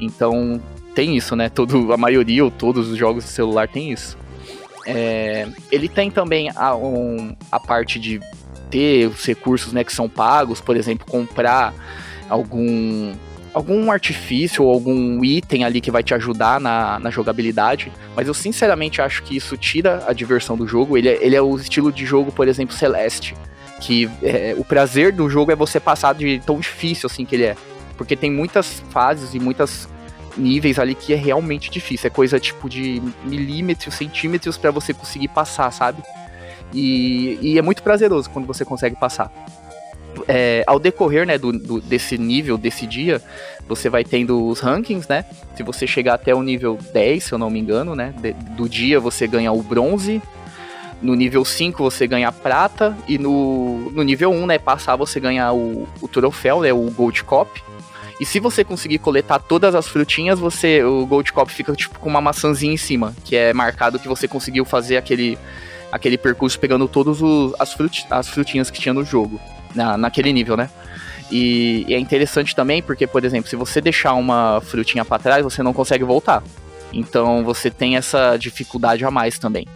Então tem isso, né? Todo, a maioria ou todos os jogos de celular tem isso. É, ele tem também a, um- a parte de ter os recursos né, que são pagos, por exemplo, comprar algum algum artifício ou algum item ali que vai te ajudar na, na jogabilidade, mas eu sinceramente acho que isso tira a diversão do jogo. Ele é, ele é o estilo de jogo, por exemplo, Celeste, que é, o prazer do jogo é você passar de tão difícil assim que ele é, porque tem muitas fases e muitas níveis ali que é realmente difícil, é coisa tipo de milímetros, centímetros para você conseguir passar, sabe? E, e é muito prazeroso quando você consegue passar. É, ao decorrer né, do, do- desse nível, desse dia, você vai tendo os rankings, né? Se você chegar até o nível 10, se eu não me engano, né? de- do dia você ganha o bronze. No nível 5 você ganha a prata. E no, no nível 1, né? Passar você ganha o, o troféu, né? O Gold Cop. E se você conseguir coletar todas as frutinhas, você o Gold Cop fica tipo com uma maçãzinha em cima, que é marcado que você conseguiu fazer aquele, aquele percurso pegando todas as, fruti, as frutinhas que tinha no jogo, na, naquele nível, né? E, e é interessante também porque, por exemplo, se você deixar uma frutinha para trás, você não consegue voltar. Então você tem essa dificuldade a mais também.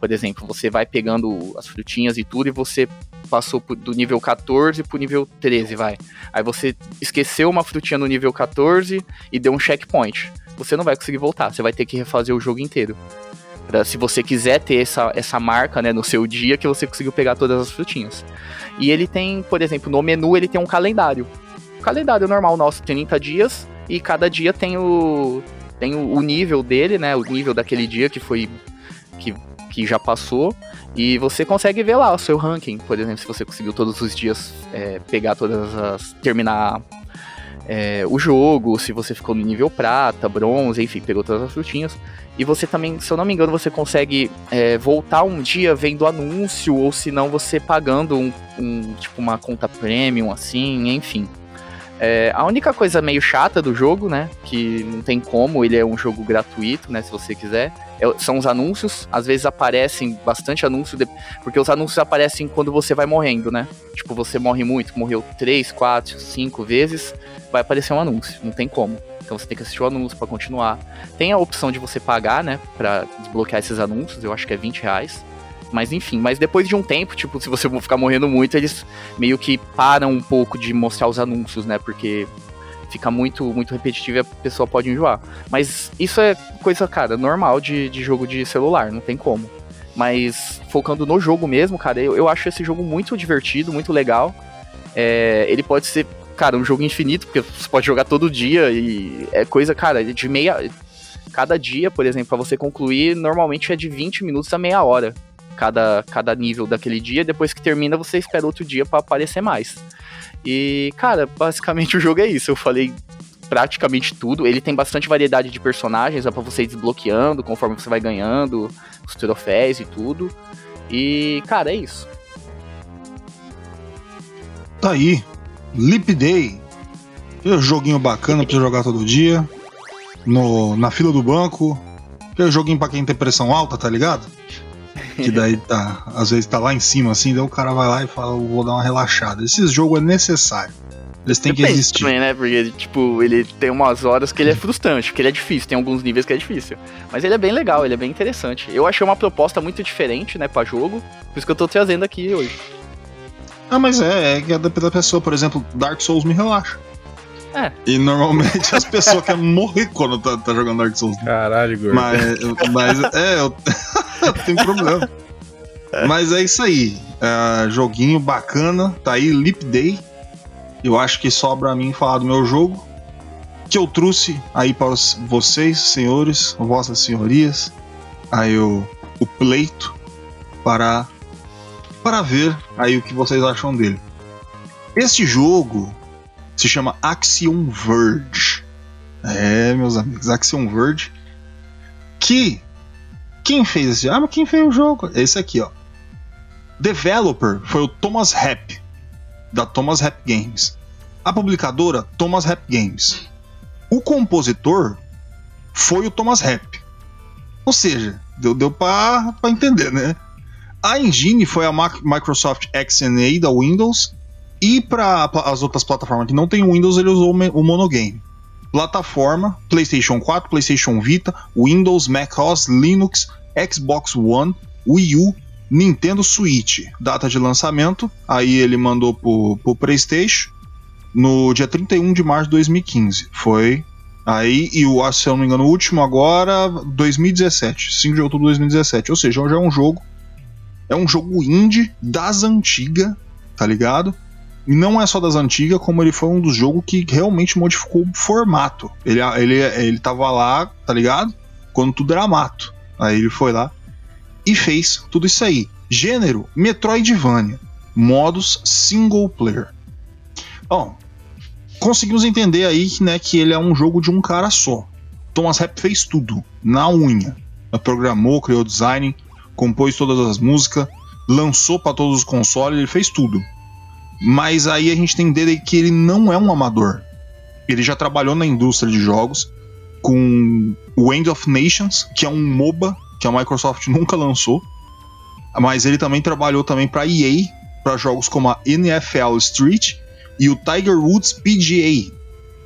Por exemplo, você vai pegando as frutinhas e tudo e você passou do nível 14 pro nível 13, vai. Aí você esqueceu uma frutinha no nível 14 e deu um checkpoint. Você não vai conseguir voltar, você vai ter que refazer o jogo inteiro. Pra, se você quiser ter essa, essa marca né, no seu dia que você conseguiu pegar todas as frutinhas. E ele tem, por exemplo, no menu ele tem um calendário. O calendário normal nosso tem 30 dias e cada dia tem o tem o, o nível dele, né, o nível daquele dia que foi que, que já passou e você consegue ver lá o seu ranking, por exemplo, se você conseguiu todos os dias é, pegar todas as terminar é, o jogo, se você ficou no nível prata, bronze, enfim, pegou todas as frutinhas. E você também, se eu não me engano, você consegue é, voltar um dia vendo anúncio, ou se não, você pagando um, um, tipo uma conta premium, assim, enfim. É, a única coisa meio chata do jogo, né, que não tem como, ele é um jogo gratuito, né, se você quiser, é- são os anúncios. Às vezes aparecem bastante anúncio, de- porque os anúncios aparecem quando você vai morrendo, né? Tipo, você morre muito, morreu 3, 4, 5 vezes, vai aparecer um anúncio, não tem como. Então você tem que assistir o anúncio pra continuar. Tem a opção de você pagar, né, Pra desbloquear esses anúncios, eu acho que é 20 reais. Mas enfim, mas depois de um tempo, tipo, se você ficar morrendo muito, eles meio que param um pouco de mostrar os anúncios, né? Porque fica muito, muito repetitivo e a pessoa pode enjoar. Mas isso é coisa, cara, normal de, de jogo de celular, não tem como. Mas focando no jogo mesmo, cara, eu, eu acho esse jogo muito divertido, muito legal. É, ele pode ser, cara, um jogo infinito, porque você pode jogar todo dia e é coisa, cara, de meia. Cada dia, por exemplo, pra você concluir, normalmente é de 20 minutos a meia hora. Cada, cada nível daquele dia, depois que termina, você espera outro dia pra aparecer mais. E, cara, basicamente o jogo é isso. Eu falei praticamente tudo. Ele tem bastante variedade de personagens, dá pra você ir desbloqueando conforme você vai ganhando os troféus e tudo. E, cara, é isso. Tá aí. Leap Day. Aquele joguinho bacana pra você jogar todo dia. No, na fila do banco. Aquele joguinho pra quem tem pressão alta, tá ligado? Que daí tá. Às vezes tá lá em cima assim, daí o cara vai lá e fala, "Eu vou dar uma relaxada. Esse jogo é necessário. Eles têm que Depende existir. também, né? Porque, tipo, ele tem umas horas que ele é frustrante, porque ele é difícil, tem alguns níveis que é difícil. Mas ele é bem legal, ele é bem interessante. Eu achei uma proposta muito diferente, né, pra jogo, por isso que eu tô trazendo aqui hoje. Ah, mas é, é que é da da pessoa, por exemplo, Dark Souls me relaxa. É. E normalmente as pessoas querem morrer quando tá, tá jogando Dark Souls. Caralho, gordo. Mas, mas é, eu, tenho problema. Mas é isso aí. É, joguinho bacana. Tá aí, Leap Day. eu acho que sobra a mim falar do meu jogo, que eu trouxe aí para vocês, senhores, vossas senhorias, aí o, o pleito para para ver aí o que vocês acham dele. Este jogo se chama Axiom Verge. É, meus amigos, Axiom Verge. Que quem fez esse? Ah, mas quem fez o jogo? Esse aqui, ó. Developer foi o Thomas Rapp, da Thomas Rapp Games. A publicadora, Thomas Rapp Games. O compositor foi o Thomas Rapp. Ou seja, deu, deu pra entender, né? A engine foi a Microsoft XNA da Windows e para as outras plataformas que não tem Windows, ele usou o Monogame. Plataforma: PlayStation 4, PlayStation Vita, Windows, Mac OS, Linux, Xbox One, Wii U, Nintendo Switch. Data de lançamento: aí ele mandou pro, PlayStation no dia 31 de março de 2015. Foi Aí, e o, se eu não me engano, o último agora, 2017, 5 de outubro de 2017. Ou seja, já é um jogo é um jogo indie das antigas, tá ligado? E não é só das antigas, como ele foi um dos jogos que realmente modificou o formato. Ele, ele, ele tava lá, tá ligado? Quando tudo era mato. Aí ele foi lá e fez tudo isso aí. Gênero: Metroidvania. Modos single player. Bom, conseguimos entender aí né, que ele é um jogo de um cara só. Thomas Rapp fez tudo, na unha. Programou, criou design, compôs todas as músicas, lançou para todos os consoles, ele fez tudo. Mas aí a gente tem entender que ele não é um amador. Ele já trabalhou na indústria de jogos com o End of Nations, que é um MOBA que a Microsoft nunca lançou. Mas ele também trabalhou também para EA, para jogos como a NFL Street e o Tiger Woods PGA,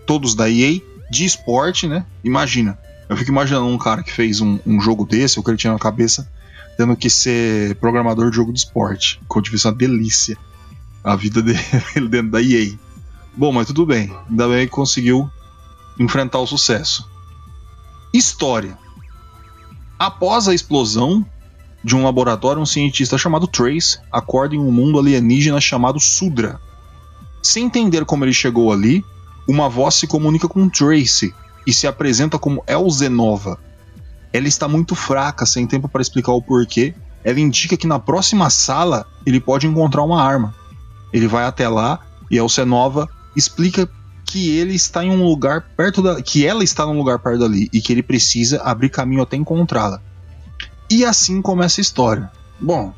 todos da EA, de esporte, né? Imagina. Eu fico imaginando um cara que fez um, um jogo desse, o que ele tinha na cabeça, tendo que ser programador de jogo de esporte. Que eu uma delícia a vida dele dentro da EA. Bom, mas tudo bem. Ainda bem que conseguiu enfrentar o sucesso. História. Após a explosão de um laboratório, um cientista chamado Trace acorda em um mundo alienígena chamado Sudra. Sem entender como ele chegou ali, uma voz se comunica com Trace e se apresenta como Elzenova, ela está muito fraca, sem tempo para explicar o porquê. Ela indica que na próxima sala ele pode encontrar uma arma. Ele vai até lá e Elcenova explica que ele está em um lugar perto da. que ela está num lugar perto dali e que ele precisa abrir caminho até encontrá-la. E assim começa a história. Bom,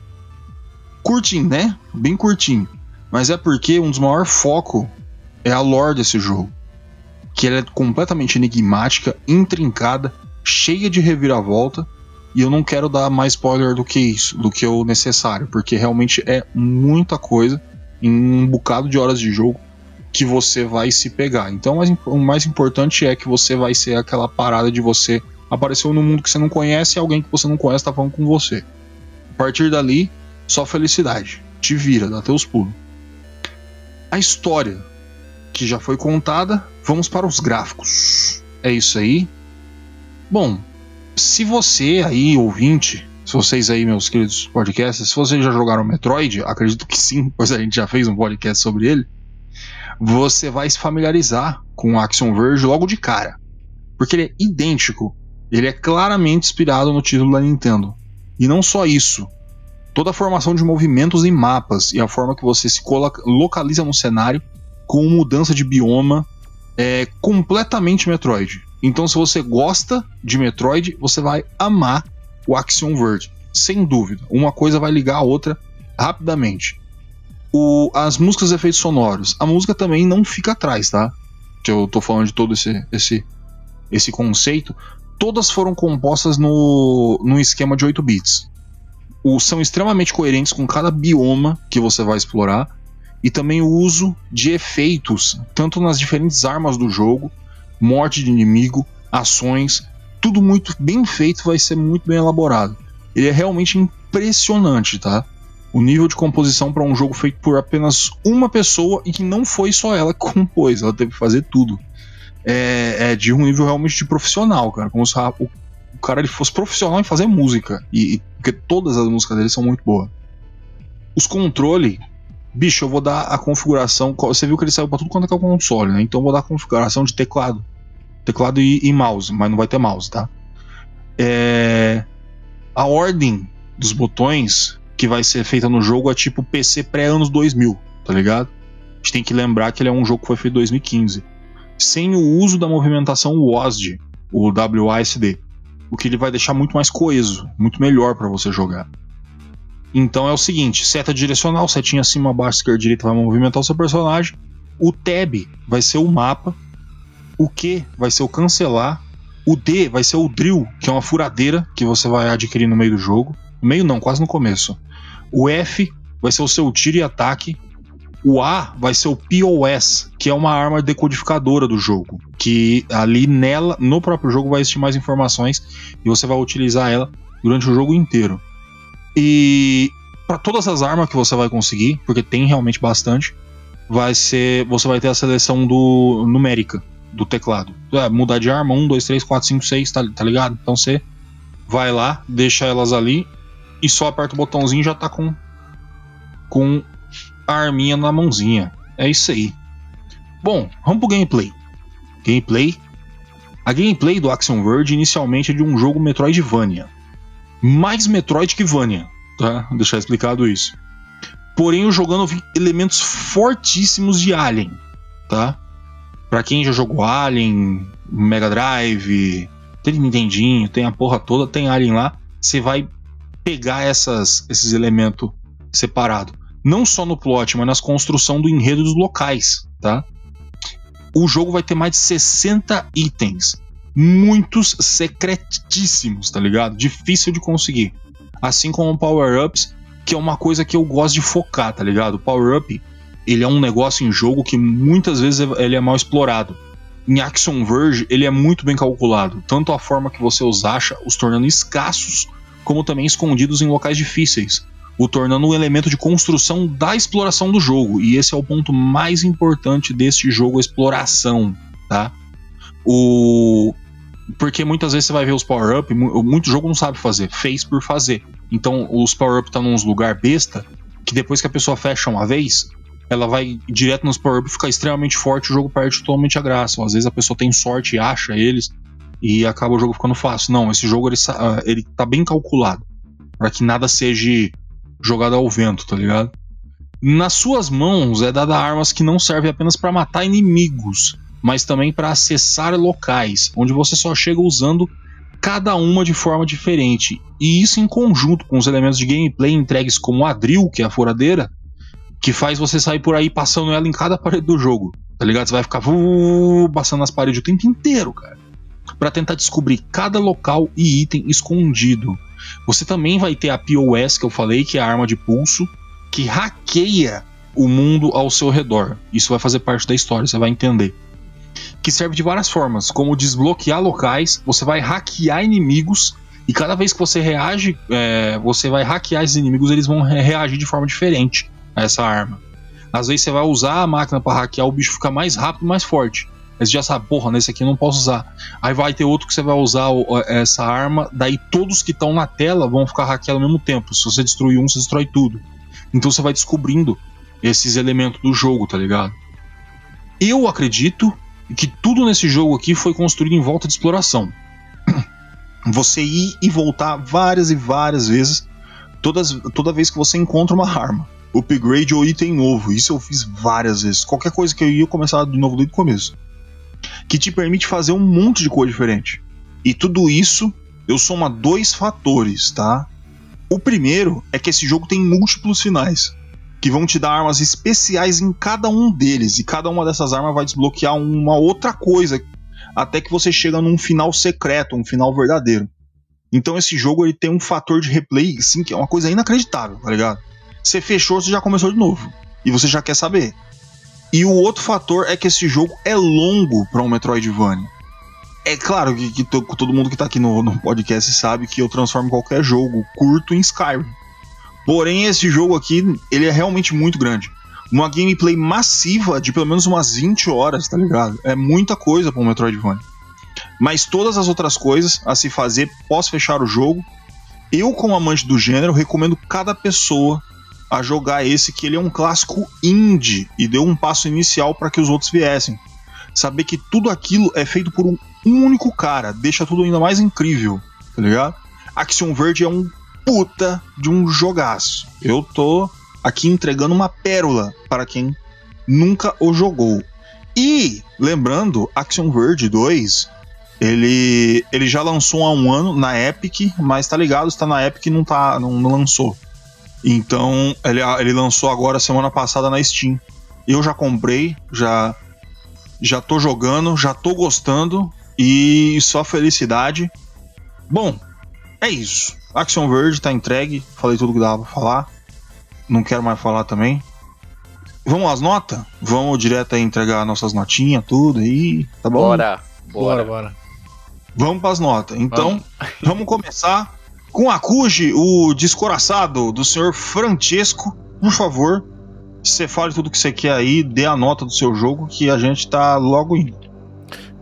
curtinho, né? Bem curtinho. Mas é porque um dos maiores focos é a lore desse jogo. Que ela é completamente enigmática, intrincada cheia de reviravolta. E eu não quero dar mais spoiler do que isso, do que o necessário, porque realmente é muita coisa em um bocado de horas de jogo que você vai se pegar. Então o mais importante é que você vai ser aquela parada de você apareceu no mundo que você não conhece e alguém que você não conhece tá falando com você. A partir dali, só felicidade. Te vira, dá teus pulos. A história que já foi contada, vamos para os gráficos. É isso aí. Bom, se você aí, ouvinte, se vocês aí, meus queridos podcasts, se vocês já jogaram Metroid, acredito que sim, pois a gente já fez um podcast sobre ele, você vai se familiarizar com o Action Verge logo de cara. Porque ele é idêntico, ele é claramente inspirado no título da Nintendo. E não só isso, toda a formação de movimentos e mapas e a forma que você se localiza no cenário com mudança de bioma é completamente Metroid. Então, se você gosta de Metroid, você vai amar o Axiom Verge, sem dúvida. Uma coisa vai ligar a outra rapidamente. O, as músicas e efeitos sonoros. A música também não fica atrás, tá? Que eu tô falando de todo esse, esse, esse conceito. Todas foram compostas no, no esquema de 8 bits. O, são extremamente coerentes com cada bioma que você vai explorar. E também o uso de efeitos, tanto nas diferentes armas do jogo, morte de inimigo, ações, tudo muito bem feito, vai ser muito bem elaborado. Ele é realmente impressionante, tá? O nível de composição para um jogo feito por apenas uma pessoa e que não foi só ela que compôs, ela teve que fazer tudo. É, é de um nível realmente de profissional, cara. Como se o, o cara ele fosse profissional em fazer música. E, e, porque todas as músicas dele são muito boas. Os controles bicho, eu vou dar a configuração. Você viu que ele saiu pra tudo quanto é console, né? Então eu vou dar a configuração de teclado. Teclado e, e mouse, mas não vai ter mouse, tá? É, a ordem dos botões que vai ser feita no jogo é tipo PC pré-anos 2000, tá ligado? A gente tem que lembrar que ele é um jogo que foi feito em 2015. Sem o uso da movimentação WASD, o WASD. O que ele vai deixar muito mais coeso, muito melhor para você jogar. Então é o seguinte: seta direcional, setinha acima, abaixo, esquerda, direita vai movimentar o seu personagem. O tab vai ser o mapa. O Q vai ser o cancelar. O D vai ser o drill, que é uma furadeira que você vai adquirir no meio do jogo. No meio não, quase no começo. O F vai ser o seu tiro e ataque. O A vai ser o POS, que é uma arma decodificadora do jogo, que ali nela, no próprio jogo, vai existir mais informações e você vai utilizar ela durante o jogo inteiro. E para todas as armas que você vai conseguir, porque tem realmente bastante, vai ser, você vai ter a seleção do numérica do teclado. É, mudar de arma 1, 2, 3, 4, 5, 6, tá, tá ligado? Então você vai lá, deixa elas ali e só aperta o botãozinho e já tá com com a arminha na mãozinha. É isso aí. Bom, vamos pro gameplay. Gameplay. A gameplay do Action Verge inicialmente é de um jogo Metroidvania. Mais Metroid que Vania, tá? Deixar explicado isso. Porém, eu jogando vi elementos fortíssimos de Alien, tá? Pra quem já jogou Alien, Mega Drive, tem Nintendinho, tem a porra toda, tem Alien lá, você vai pegar essas, esses elementos separados. Não só no plot, mas nas construção do enredo dos locais, tá? O jogo vai ter mais de 60 itens. Muitos secretíssimos, tá ligado? Difícil de conseguir. Assim como power-ups, que é uma coisa que eu gosto de focar, tá ligado? Power-up, ele é um negócio em jogo que muitas vezes ele é mal explorado. Em Action Verge, ele é muito bem calculado, tanto a forma que você os acha, os tornando escassos, como também escondidos em locais difíceis, o tornando um elemento de construção da exploração do jogo. E esse é o ponto mais importante deste jogo, a exploração, tá? O porque muitas vezes você vai ver os power-up, muito jogo não sabe fazer, fez por fazer. Então os power-up tá nos lugar besta, que depois que a pessoa fecha uma vez, ela vai direto nos power-up ficar extremamente forte, o jogo perde totalmente a graça. Às vezes a pessoa tem sorte e acha eles e acaba o jogo ficando fácil. Não, esse jogo ele, ele tá bem calculado para que nada seja jogado ao vento, tá ligado? Nas suas mãos é dada armas que não servem apenas para matar inimigos, mas também para acessar locais, onde você só chega usando cada uma de forma diferente. E isso em conjunto com os elementos de gameplay entregues como a drill, que é a furadeira, que faz você sair por aí passando ela em cada parede do jogo. Tá ligado? Você vai ficar passando nas paredes o tempo inteiro, cara. Para tentar descobrir cada local e item escondido. Você também vai ter a POS que eu falei, que é a arma de pulso, que hackeia o mundo ao seu redor. Isso vai fazer parte da história, você vai entender que serve de várias formas, como desbloquear locais, você vai hackear inimigos e cada vez que você reage, é, você vai hackear esses inimigos, eles vão reagir de forma diferente essa arma. Às vezes você vai usar a máquina para hackear, o bicho fica mais rápido mais forte. Aí você já sabe, porra, nesse aqui eu não posso usar. Aí vai ter outro que você vai usar essa arma, daí todos que estão na tela vão ficar hackeados ao mesmo tempo. Se você destruir um, você destrói tudo. Então você vai descobrindo esses elementos do jogo, tá ligado? Eu acredito que tudo nesse jogo aqui foi construído em volta de exploração. Você ir e voltar várias e várias vezes, todas, toda vez que você encontra uma arma, upgrade ou item novo. Isso eu fiz várias vezes. Qualquer coisa que eu ia começar de novo desde o começo. Que te permite fazer um monte de coisa diferente. E tudo isso eu soma dois fatores, tá? O primeiro é que esse jogo tem múltiplos finais que vão te dar armas especiais em cada um deles, e cada uma dessas armas vai desbloquear uma outra coisa, até que você chega num final secreto, um final verdadeiro. Então esse jogo ele tem um fator de replay, sim, que é uma coisa inacreditável, tá ligado? Você fechou, você já começou de novo, e você já quer saber. E o outro fator é que esse jogo é longo para um Metroidvania. É claro que, que, todo mundo que tá aqui no, no podcast sabe que eu transformo qualquer jogo curto em Skyrim. Porém, esse jogo aqui, ele é realmente muito grande. Uma gameplay massiva de pelo menos umas 20 horas, tá ligado? É muita coisa para um Metroidvania. Mas todas as outras coisas a se fazer pós fechar o jogo, eu como amante do gênero recomendo cada pessoa a jogar esse que ele é um clássico indie e deu um passo inicial para que os outros viessem. Saber que tudo aquilo é feito por um único cara deixa tudo ainda mais incrível, tá ligado? Action Verge é um puta de um jogaço. Eu tô aqui entregando uma pérola para quem nunca o jogou. E, lembrando, Action Verge 2, ele, ele já lançou há um ano na Epic, mas tá ligado, está na Epic e não, tá, não lançou. Então, ele, ele lançou agora semana passada na Steam. Eu já comprei, já já tô jogando, já tô gostando e só felicidade. Bom, é isso. Action Verge tá entregue, falei tudo que dava pra falar. Não quero mais falar também. Vamos às notas? Vamos direto aí entregar nossas notinhas, tudo aí, tá bom? Bora, Bora, bora. bora. Vamos pras notas. Então, vamos começar com a Cuji, o descoraçado do senhor Francesco. Por favor, você fale tudo que você quer aí, dê a nota do seu jogo que a gente tá logo indo.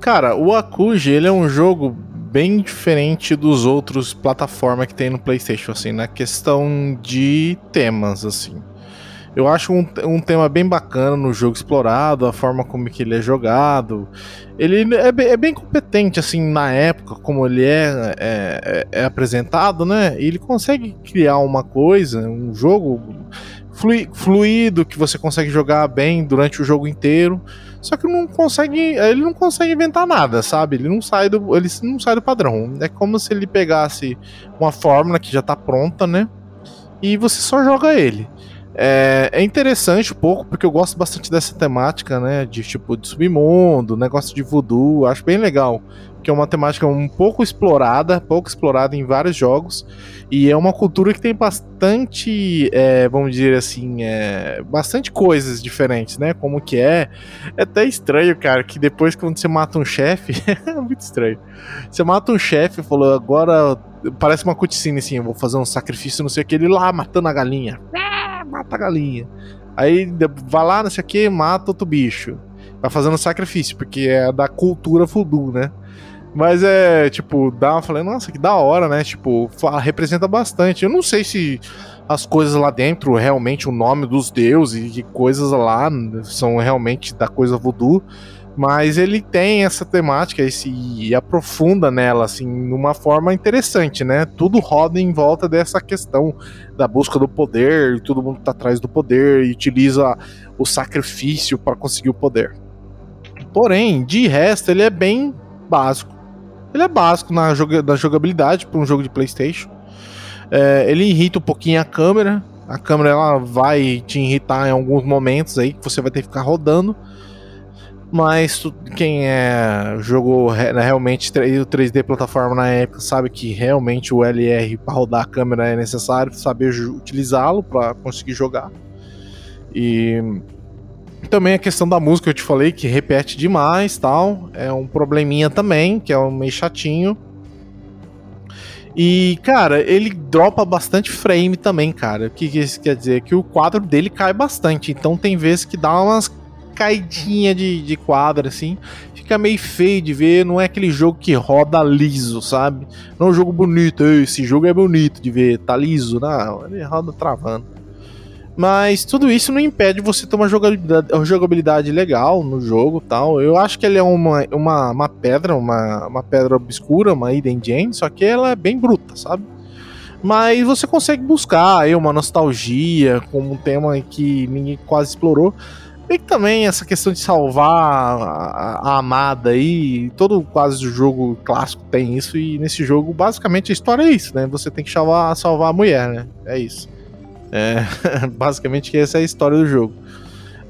Cara, o Akuji, ele é um jogo bem diferente dos outros plataformas que tem no PlayStation, assim, na questão de temas, assim. Eu acho um, um tema bem bacana no jogo explorado, a forma como que ele é jogado. Ele é, bem- é bem competente, assim, na época, como ele é, é, é- apresentado, né? E ele consegue criar uma coisa, um jogo flui- fluido, que você consegue jogar bem durante o jogo inteiro. Só que não consegue, ele não consegue inventar nada, sabe? Ele não sai do, ele não sai do padrão. É como se ele pegasse uma fórmula que já tá pronta, né? E você só joga ele. É, é interessante um pouco, porque eu gosto bastante dessa temática, né? De tipo de submundo, negócio de voodoo, acho bem legal. Que é uma temática um pouco explorada, pouco explorada em vários jogos. E é uma cultura que tem bastante, é, vamos dizer assim, é, bastante coisas diferentes, né? Como que é. É até estranho, cara, que depois quando você mata um chefe, é muito estranho. Você mata um chefe e falou, agora parece uma cutscene assim, eu vou fazer um sacrifício, não sei o que, ele lá matando a galinha. Ah, mata a galinha. Aí vai lá, não sei o que, mata outro bicho. Vai fazendo sacrifício, porque é da cultura voodoo, né? Mas é, tipo, dá, falei, nossa, que da hora, né? Tipo, representa bastante. Eu não sei se as coisas lá dentro, realmente o nome dos deuses e coisas lá são realmente da coisa voodoo, mas ele tem essa temática esse, e aprofunda nela, assim, numa forma interessante, né? Tudo roda em volta dessa questão da busca do poder, todo mundo tá atrás do poder e utiliza o sacrifício para conseguir o poder. Porém, de resto, ele é bem básico. Ele é básico na, joga- na jogabilidade para um jogo de PlayStation. É, ele irrita um pouquinho a câmera. A câmera ela vai te irritar em alguns momentos aí que você vai ter que ficar rodando. Mas tu- quem é, jogou re- realmente 3- o 3D plataforma na época sabe que realmente o LR para rodar a câmera é necessário saber utilizá-lo para conseguir jogar. E também a questão da música eu te falei, que repete demais tal. É um probleminha também, que é um meio chatinho. E, cara, ele dropa bastante frame também, cara. O que, que isso quer dizer? Que o quadro dele cai bastante. Então tem vezes que dá umas caidinha de, de quadro, assim. Fica meio feio de ver. Não é aquele jogo que roda liso, sabe? Não é um jogo bonito. "Ei, Esse jogo é bonito de ver, tá liso. Não, ele roda travando. Mas tudo isso não impede você ter uma jogabilidade, uma jogabilidade legal no jogo tal. Eu acho que ele é uma, uma, uma pedra, uma, uma pedra obscura, uma Hidden Gem, só que ela é bem bruta, sabe? Mas você consegue buscar aí uma nostalgia como um tema que ninguém quase explorou. E também essa questão de salvar a, a amada aí, todo quase o jogo clássico tem isso, e nesse jogo basicamente a história é isso, né? Você tem que salvar, salvar a mulher, né? É isso. É, basicamente essa é a história do jogo.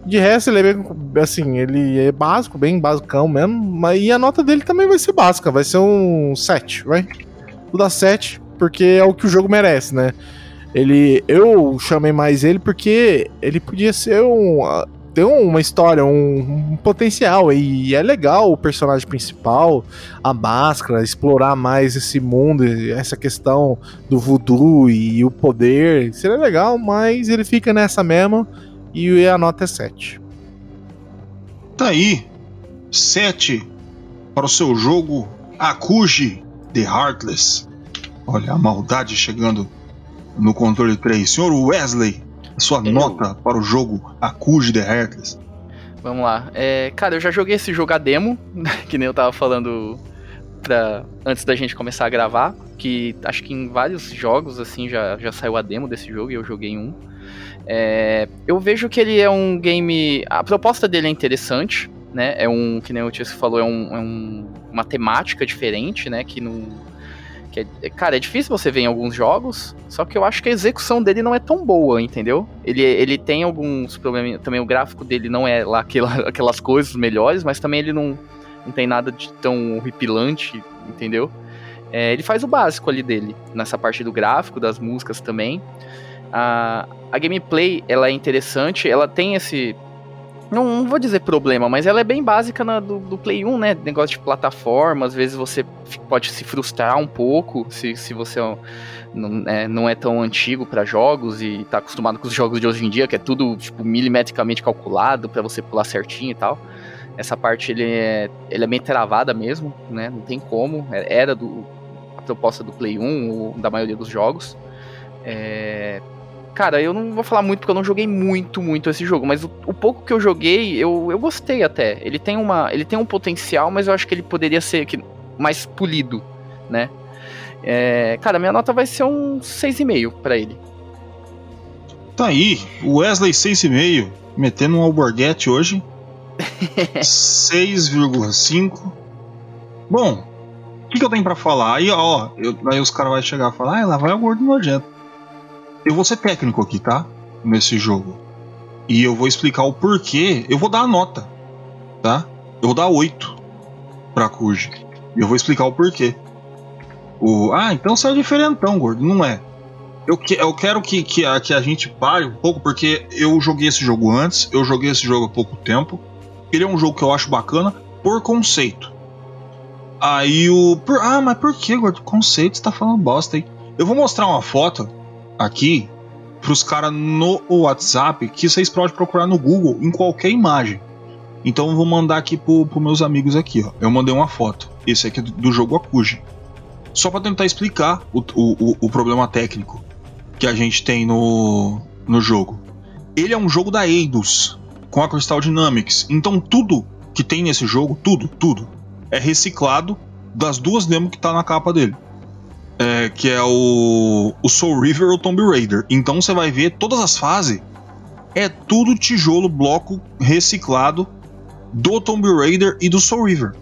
De resto, ele é bem, assim, ele é básico, bem basicão mesmo, mas e a nota dele também vai ser básica, vai ser um 7, vai? Vou dar 7, porque é o que o jogo merece, né? Ele, eu chamei mais ele porque ele podia ser um ter uma história, um, um potencial e é legal o personagem principal, a máscara, explorar mais esse mundo, essa questão do voodoo e o poder. Seria legal, mas ele fica nessa mesma e a nota é 7. Tá aí, 7 para o seu jogo Akuji The Heartless. Olha a maldade chegando no controle 3. Senhor Wesley, sua Eu- nota para o jogo Akuji The Heartless. Vamos lá. É, cara, eu já joguei esse jogo a demo, que nem eu tava falando pra, antes da gente começar a gravar. Que acho que em vários jogos, assim, já, já saiu a demo desse jogo e eu joguei um. É, eu vejo que ele é um game. A proposta dele é interessante, né? É um, que nem o Tiesco falou, é, um, é um- uma temática diferente, né? Que não. Que é, cara, é difícil você ver em alguns jogos, só que eu acho que a execução dele não é tão boa, entendeu? Ele, ele tem alguns problemas. Também o gráfico dele não é lá aquela, aquelas coisas melhores, mas também ele não, não tem nada de tão horripilante, entendeu? É, ele faz o básico ali dele, nessa parte do gráfico, das músicas também. A, a gameplay, ela é interessante, ela tem esse... Não, não vou dizer problema, mas ela é bem básica na, do, do Play 1, né? Negócio de plataforma, às vezes você pode se frustrar um pouco se, se você ó, não é, não é tão antigo pra jogos e tá acostumado com os jogos de hoje em dia, que é tudo tipo, milimetricamente calculado pra você pular certinho e tal. Essa parte ele é, ele é meio travada mesmo, né? Não tem como. É- Era do, a proposta do Play 1 ou da maioria dos jogos. É, Cara, eu não vou falar muito porque eu não joguei muito, muito esse jogo, mas o, o pouco que eu joguei, eu, eu gostei até. Ele tem, uma, ele tem um potencial, mas eu acho que ele poderia ser que- mais polido, né? É, cara, minha nota vai ser um 6,5 pra ele. Tá aí, o Wesley 6,5, metendo um alborguete hoje. 6,5. Bom, o que, que eu tenho pra falar? Aí, ó, eu- aí os caras vão chegar e falar, ah, lá vai o gordo nojento. Eu vou ser técnico aqui, tá? Nesse jogo. E eu vou explicar o porquê. Eu vou dar a nota, tá? Eu vou dar 8 pra Kuji. E eu vou explicar o porquê. O, ah, então você é diferentão, gordo. Não é. Eu, que- eu quero que, que, a, que a gente pare um pouco, porque eu joguei esse jogo antes, eu joguei esse jogo há pouco tempo. Ele é um jogo que eu acho bacana por conceito. Aí o. por- ah, mas por que, gordo? Conceito, você tá falando bosta aí. Eu vou mostrar uma foto aqui pros caras no WhatsApp que vocês podem procurar no Google em qualquer imagem. Então eu vou mandar aqui pro, pros meus amigos aqui, ó. Eu mandei uma foto. Esse aqui é do, do jogo Akuji. Só pra tentar explicar o, o, o- o problema técnico que a gente tem no, no jogo. Ele é um jogo da Eidos com a Crystal Dynamics. Então tudo que tem nesse jogo, tudo, tudo, é reciclado das duas demos que tá na capa dele. É, que é o, o Soul River ou Tomb Raider. Então você vai ver todas as fases. É tudo tijolo, bloco reciclado do Tomb Raider e do Soul River.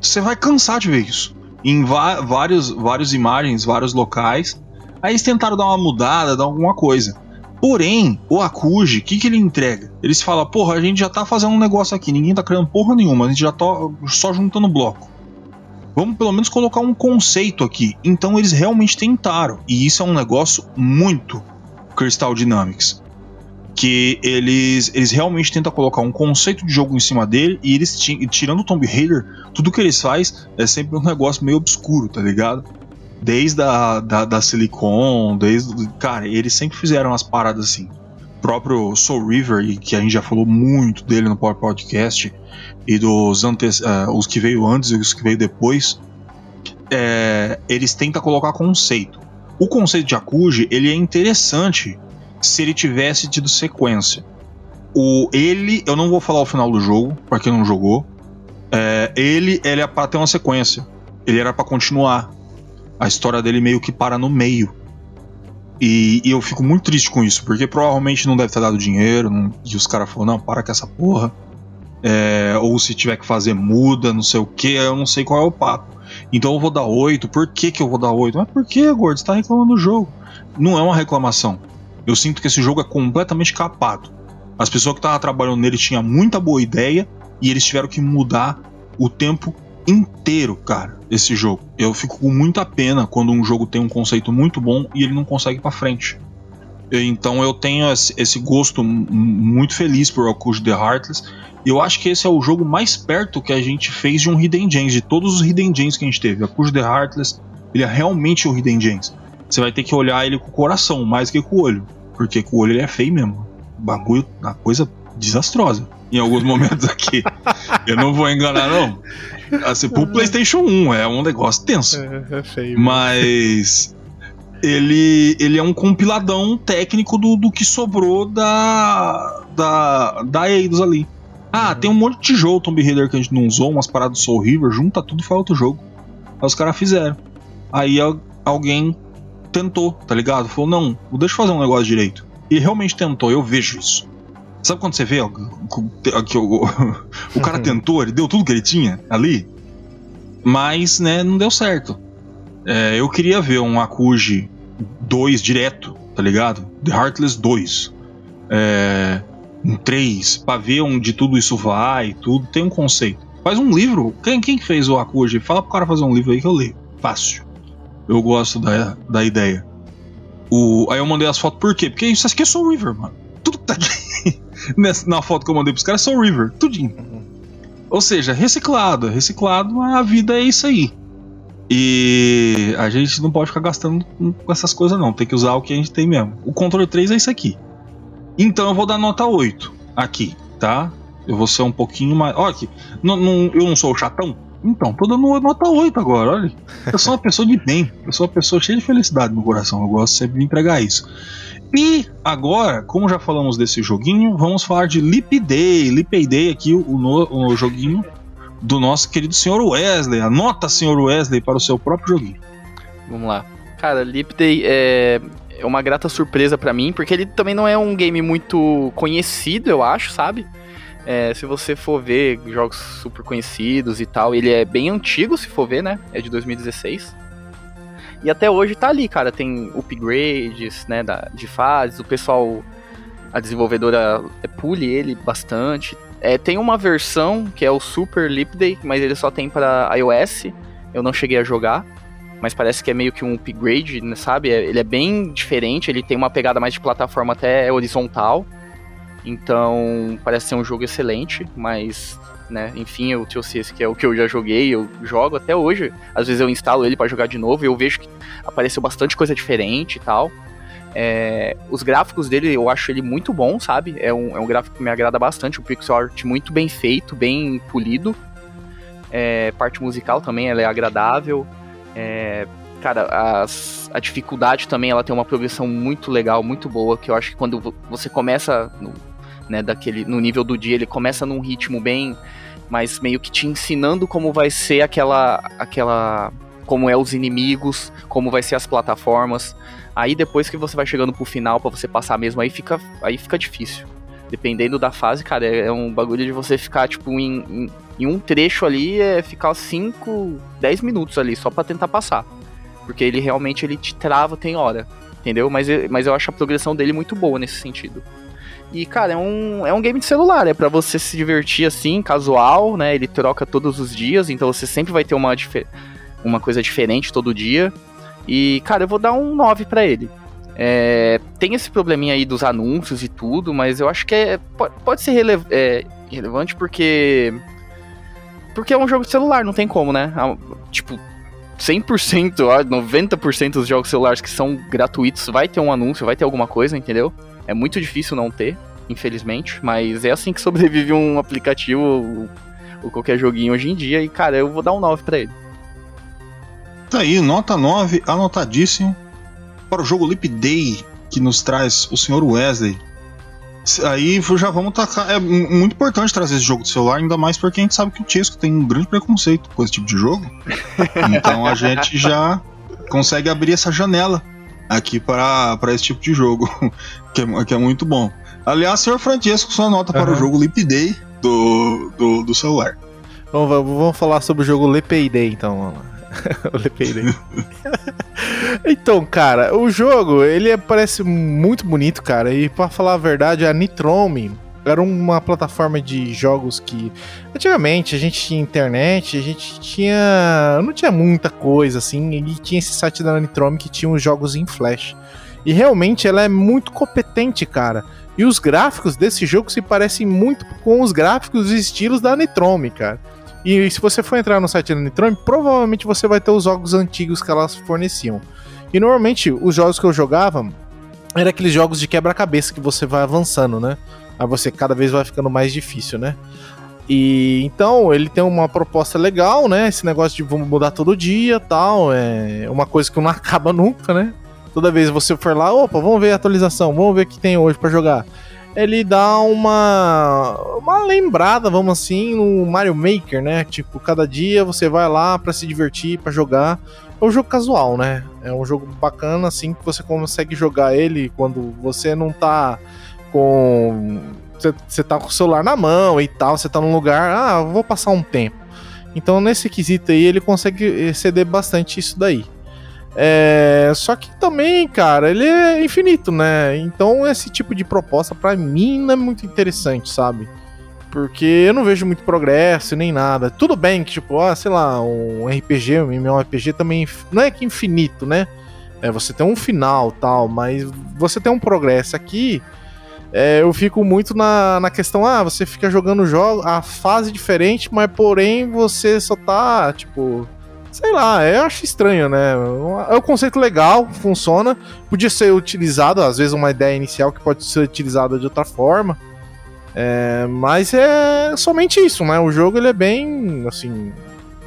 Você vai cansar de ver isso. Em vários, várias imagens, vários locais. Aí eles tentaram dar uma mudada, dar alguma coisa. Porém, o Akuji, o que, que ele entrega? Eles falam, porra, a gente já tá fazendo um negócio aqui, ninguém tá criando porra nenhuma, a gente já tá só juntando bloco. Vamos pelo menos colocar um conceito aqui. Então eles realmente tentaram. E isso é um negócio muito Crystal Dynamics. Que eles, eles realmente tentam colocar um conceito de jogo em cima dele. E eles, ti- tirando o Tomb Raider, tudo que eles faz é sempre um negócio meio obscuro, tá ligado? Desde a da, da Silicon, desde. Cara, eles sempre fizeram as paradas assim. O próprio Soul River, que a gente já falou muito dele no Power Podcast, e dos antes, eh, os que veio antes e os que veio depois, é, eles tentam colocar conceito. O conceito de Akuji, ele é interessante se ele tivesse tido sequência. O ele, eu não vou falar o final do jogo, pra quem não jogou. É, ele, ele é pra ter uma sequência. Ele era pra continuar. A história dele meio que para no meio. E, e eu fico muito triste com isso, porque provavelmente não deve ter dado dinheiro. não- e os caras falaram, não, para com essa porra. É, ou se tiver que fazer muda, não sei o que, eu não sei qual é o papo. Então eu vou dar 8. Por que, que eu vou dar 8? Mas por que, gordo? Você tá reclamando do jogo. Não é uma reclamação. Eu sinto que esse jogo é completamente capado. As pessoas que estavam trabalhando nele tinham muita boa ideia e eles tiveram que mudar o tempo inteiro, cara, esse jogo. Eu fico com muita pena quando um jogo tem um conceito muito bom e ele não consegue pra frente. Então eu tenho esse, gosto muito feliz por Akuji The Heartless. E eu acho que esse é o jogo mais perto que a gente fez de um Hidden Gems, de todos os Hidden Gems que a gente teve. Akuji The Heartless, ele é realmente um Hidden Gems. Você vai ter que olhar ele com o coração, mais que com o olho. Porque com o olho ele é feio mesmo. O bagulho, uma coisa desastrosa. Em alguns momentos aqui. Eu não vou enganar, não. Assim, pro PlayStation 1 é um negócio tenso. É, é feio. Mas. Ele, ele é um compiladão técnico do, do que sobrou da, da, da Eidos ali. Ah, tem um monte de tijolo Tomb Raider que a gente não usou, umas paradas do Soul River, junta tudo e faz outro jogo. Aí os caras fizeram. Aí al- alguém tentou, tá ligado? Falou, não, deixa eu fazer um negócio direito. E realmente tentou, eu vejo isso. Sabe quando você vê ó, que- o, o cara tentou, ele deu tudo que ele tinha ali? Mas, né, não deu certo. É, eu queria ver um Akuji 2 direto, tá ligado? The Heartless 2. É, um 3, pra ver onde tudo isso vai, tudo. Tem um conceito. Faz um livro. Quem, quem fez o Akuji? Fala pro cara fazer um livro aí que eu leio. Fácil. Eu gosto da, da ideia. O, aí eu mandei as fotos por quê? Porque isso aqui é Soul River, mano. Tudo que tá aqui nessa- na foto que eu mandei pros caras é Soul River. Tudinho. Ou seja, reciclado. Reciclado, a vida é isso aí. E a gente não pode ficar gastando com essas coisas, não. Tem que usar o que a gente tem mesmo. O controle 3 é isso aqui. Então eu vou dar nota 8 aqui, tá? Eu vou ser um pouquinho mais. Olha aqui, não- não- eu não sou o chatão? Então, tô dando nota 8 agora, olha. Eu sou uma pessoa de bem. Eu sou uma pessoa cheia de felicidade no coração. Eu gosto sempre de entregar isso. E agora, como já falamos desse joguinho, vamos falar de Leap Day. Leap Day aqui, o, no- o joguinho do nosso querido senhor Wesley. Anota, senhor Wesley, para o seu próprio joguinho. Vamos lá. Cara, Leap Day é, é uma grata surpresa pra mim, porque ele também não é um game muito conhecido, eu acho, sabe? É, se você for ver jogos super conhecidos e tal, ele é bem antigo, se for ver, né? É de 2016. E até hoje tá ali, cara. Tem upgrades, né, da, de fases. O pessoal, a desenvolvedora é, pule ele bastante. É, tem uma versão que é o Super Leap Day, mas ele só tem para iOS. Eu não cheguei a jogar mas parece que é meio que um upgrade, né, sabe? É- Ele é bem diferente, ele tem uma pegada mais de plataforma até horizontal. Então, parece ser um jogo excelente, mas, né, enfim, trouxe esse que é o que eu já joguei, eu jogo até hoje. Às vezes eu instalo ele pra jogar de novo e eu vejo que apareceu bastante coisa diferente e tal. É, os gráficos dele, eu acho ele muito bom, sabe? É um, é um gráfico que me agrada bastante, o pixel art muito bem feito, bem polido. É, parte musical também, ela é agradável. É, cara, as- a dificuldade também, ela tem uma progressão muito legal, muito boa, que eu acho que quando vo- você começa no, né, daquele, no nível do dia, ele começa num ritmo bem, mas meio que te ensinando como vai ser aquela, aquela, como é os inimigos, como vai ser as plataformas. Aí depois que você vai chegando pro final pra você passar mesmo, aí fica, aí fica difícil. Dependendo da fase, cara, é, é um bagulho de você ficar, tipo, em, em, em um trecho ali, é ficar 5, 10 minutos ali, só pra tentar passar. Porque ele realmente ele te trava, tem hora. Entendeu? Mas, mas eu acho a progressão dele muito boa nesse sentido. E, cara, é um, é um game de celular, é pra você se divertir assim, casual, né? Ele troca todos os dias, então você sempre vai ter uma, uma coisa diferente todo dia. E, cara, eu vou dar um 9 pra ele. É, tem esse probleminha aí dos anúncios e tudo, mas eu acho que é, po- pode ser é, relevante porque. Porque é um jogo de celular, não tem como, né? Tipo, 100%, ó, 90% dos jogos celulares que são gratuitos vai ter um anúncio, vai ter alguma coisa, entendeu? É muito difícil não ter, infelizmente, mas é assim que sobrevive um aplicativo ou, ou qualquer joguinho hoje em dia. E, cara, eu vou dar um 9 pra ele. Tá aí, nota 9, anotadíssimo para o jogo Leap Day, que nos traz o senhor Wesley. Aí já vamos tacar. É mu- muito importante trazer esse jogo de celular, ainda mais porque a gente sabe que o Chesco tem um grande preconceito com esse tipo de jogo. Então a gente já consegue abrir essa janela aqui para para esse tipo de jogo, que é, que é muito bom. Aliás, senhor Francesco, sua nota para o jogo Leap Day do, do, do celular. Vamos, vamos falar sobre o jogo Lepay Day, então. vamos lá. o Day. então, cara, o jogo, ele é- parece muito bonito, cara. E pra falar a verdade, a Nitrome era uma plataforma de jogos que antigamente a gente tinha internet, a gente tinha. não tinha muita coisa assim, e tinha esse site da Nitrome que tinha os jogos em flash. E realmente ela é muito competente, cara. E os gráficos desse jogo se parecem muito com os gráficos e estilos da Nitrome, cara. E se você for entrar no site da Nitrome, provavelmente você vai ter os jogos antigos que elas forneciam. E normalmente os jogos que eu jogava eram aqueles jogos de quebra-cabeça que você vai avançando, né? Aí você cada vez vai ficando mais difícil, né? E então ele tem uma proposta legal, né? Esse negócio de vamos mudar todo dia, tal, é uma coisa que não acaba nunca, né? Toda vez você for lá, opa, vamos ver a atualização, vamos ver o que tem hoje pra jogar. Ele dá uma uma lembrada, vamos assim, no Mario Maker, né? Tipo, cada dia você vai lá pra se divertir, pra jogar. É um jogo casual, né? É um jogo bacana, assim, que você consegue jogar ele quando você não tá com. Você, tá com o celular na mão e tal, você tá num lugar, ah, vou passar um tempo. Então, nesse quesito aí, ele consegue exceder bastante isso daí. É, só que também, cara, ele é infinito, né? Então, esse tipo de proposta, para mim, não é muito interessante, sabe? Porque eu não vejo muito progresso nem nada. Tudo bem que, tipo, ah, sei lá, um RPG, um MMORPG também não é que infinito, né? É, você tem um final tal, mas você tem um progresso. Aqui, é, eu fico muito na, na questão, ah, você fica jogando jogo, a fase diferente, mas porém você só tá, tipo. Sei lá, eu acho estranho, né? É um conceito legal, funciona. Podia ser utilizado, às vezes, uma ideia inicial que pode ser utilizada de outra forma. É, mas é somente isso, né? O jogo ele é bem, assim,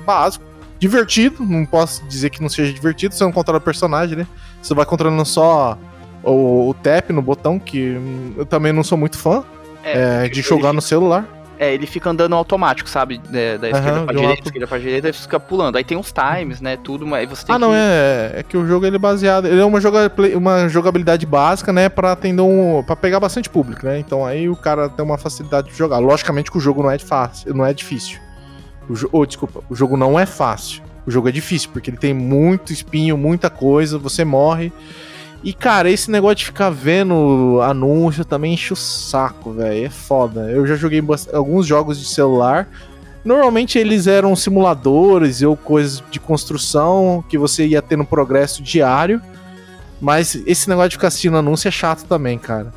básico, divertido. Não posso dizer que não seja divertido. Você não controla o personagem, né? Você vai controlando só o, o tap no botão, que eu também não sou muito fã é, de jogar no celular. É, ele fica andando automático, sabe? É, da esquerda Aham, pra de um direita, lado- esquerda pra direita, e fica pulando. Aí tem uns times, né? Tudo, mas você tem Ah, não, que... é, é que o jogo ele é baseado. Ele é uma, joga, uma jogabilidade básica, né? Pra atender um. pra pegar bastante público, né? Então aí o cara tem uma facilidade de jogar. Logicamente que o jogo não é fácil, não é difícil. O jo- oh, desculpa, o jogo não é fácil. O jogo é difícil, porque ele tem muito espinho, muita coisa, você morre. E, cara, esse negócio de ficar vendo anúncio também enche o saco, velho. É foda. Eu já joguei alguns jogos de celular. Normalmente eles eram simuladores ou coisas de construção que você ia tendo progresso diário. Mas esse negócio de ficar assistindo anúncio é chato também, cara.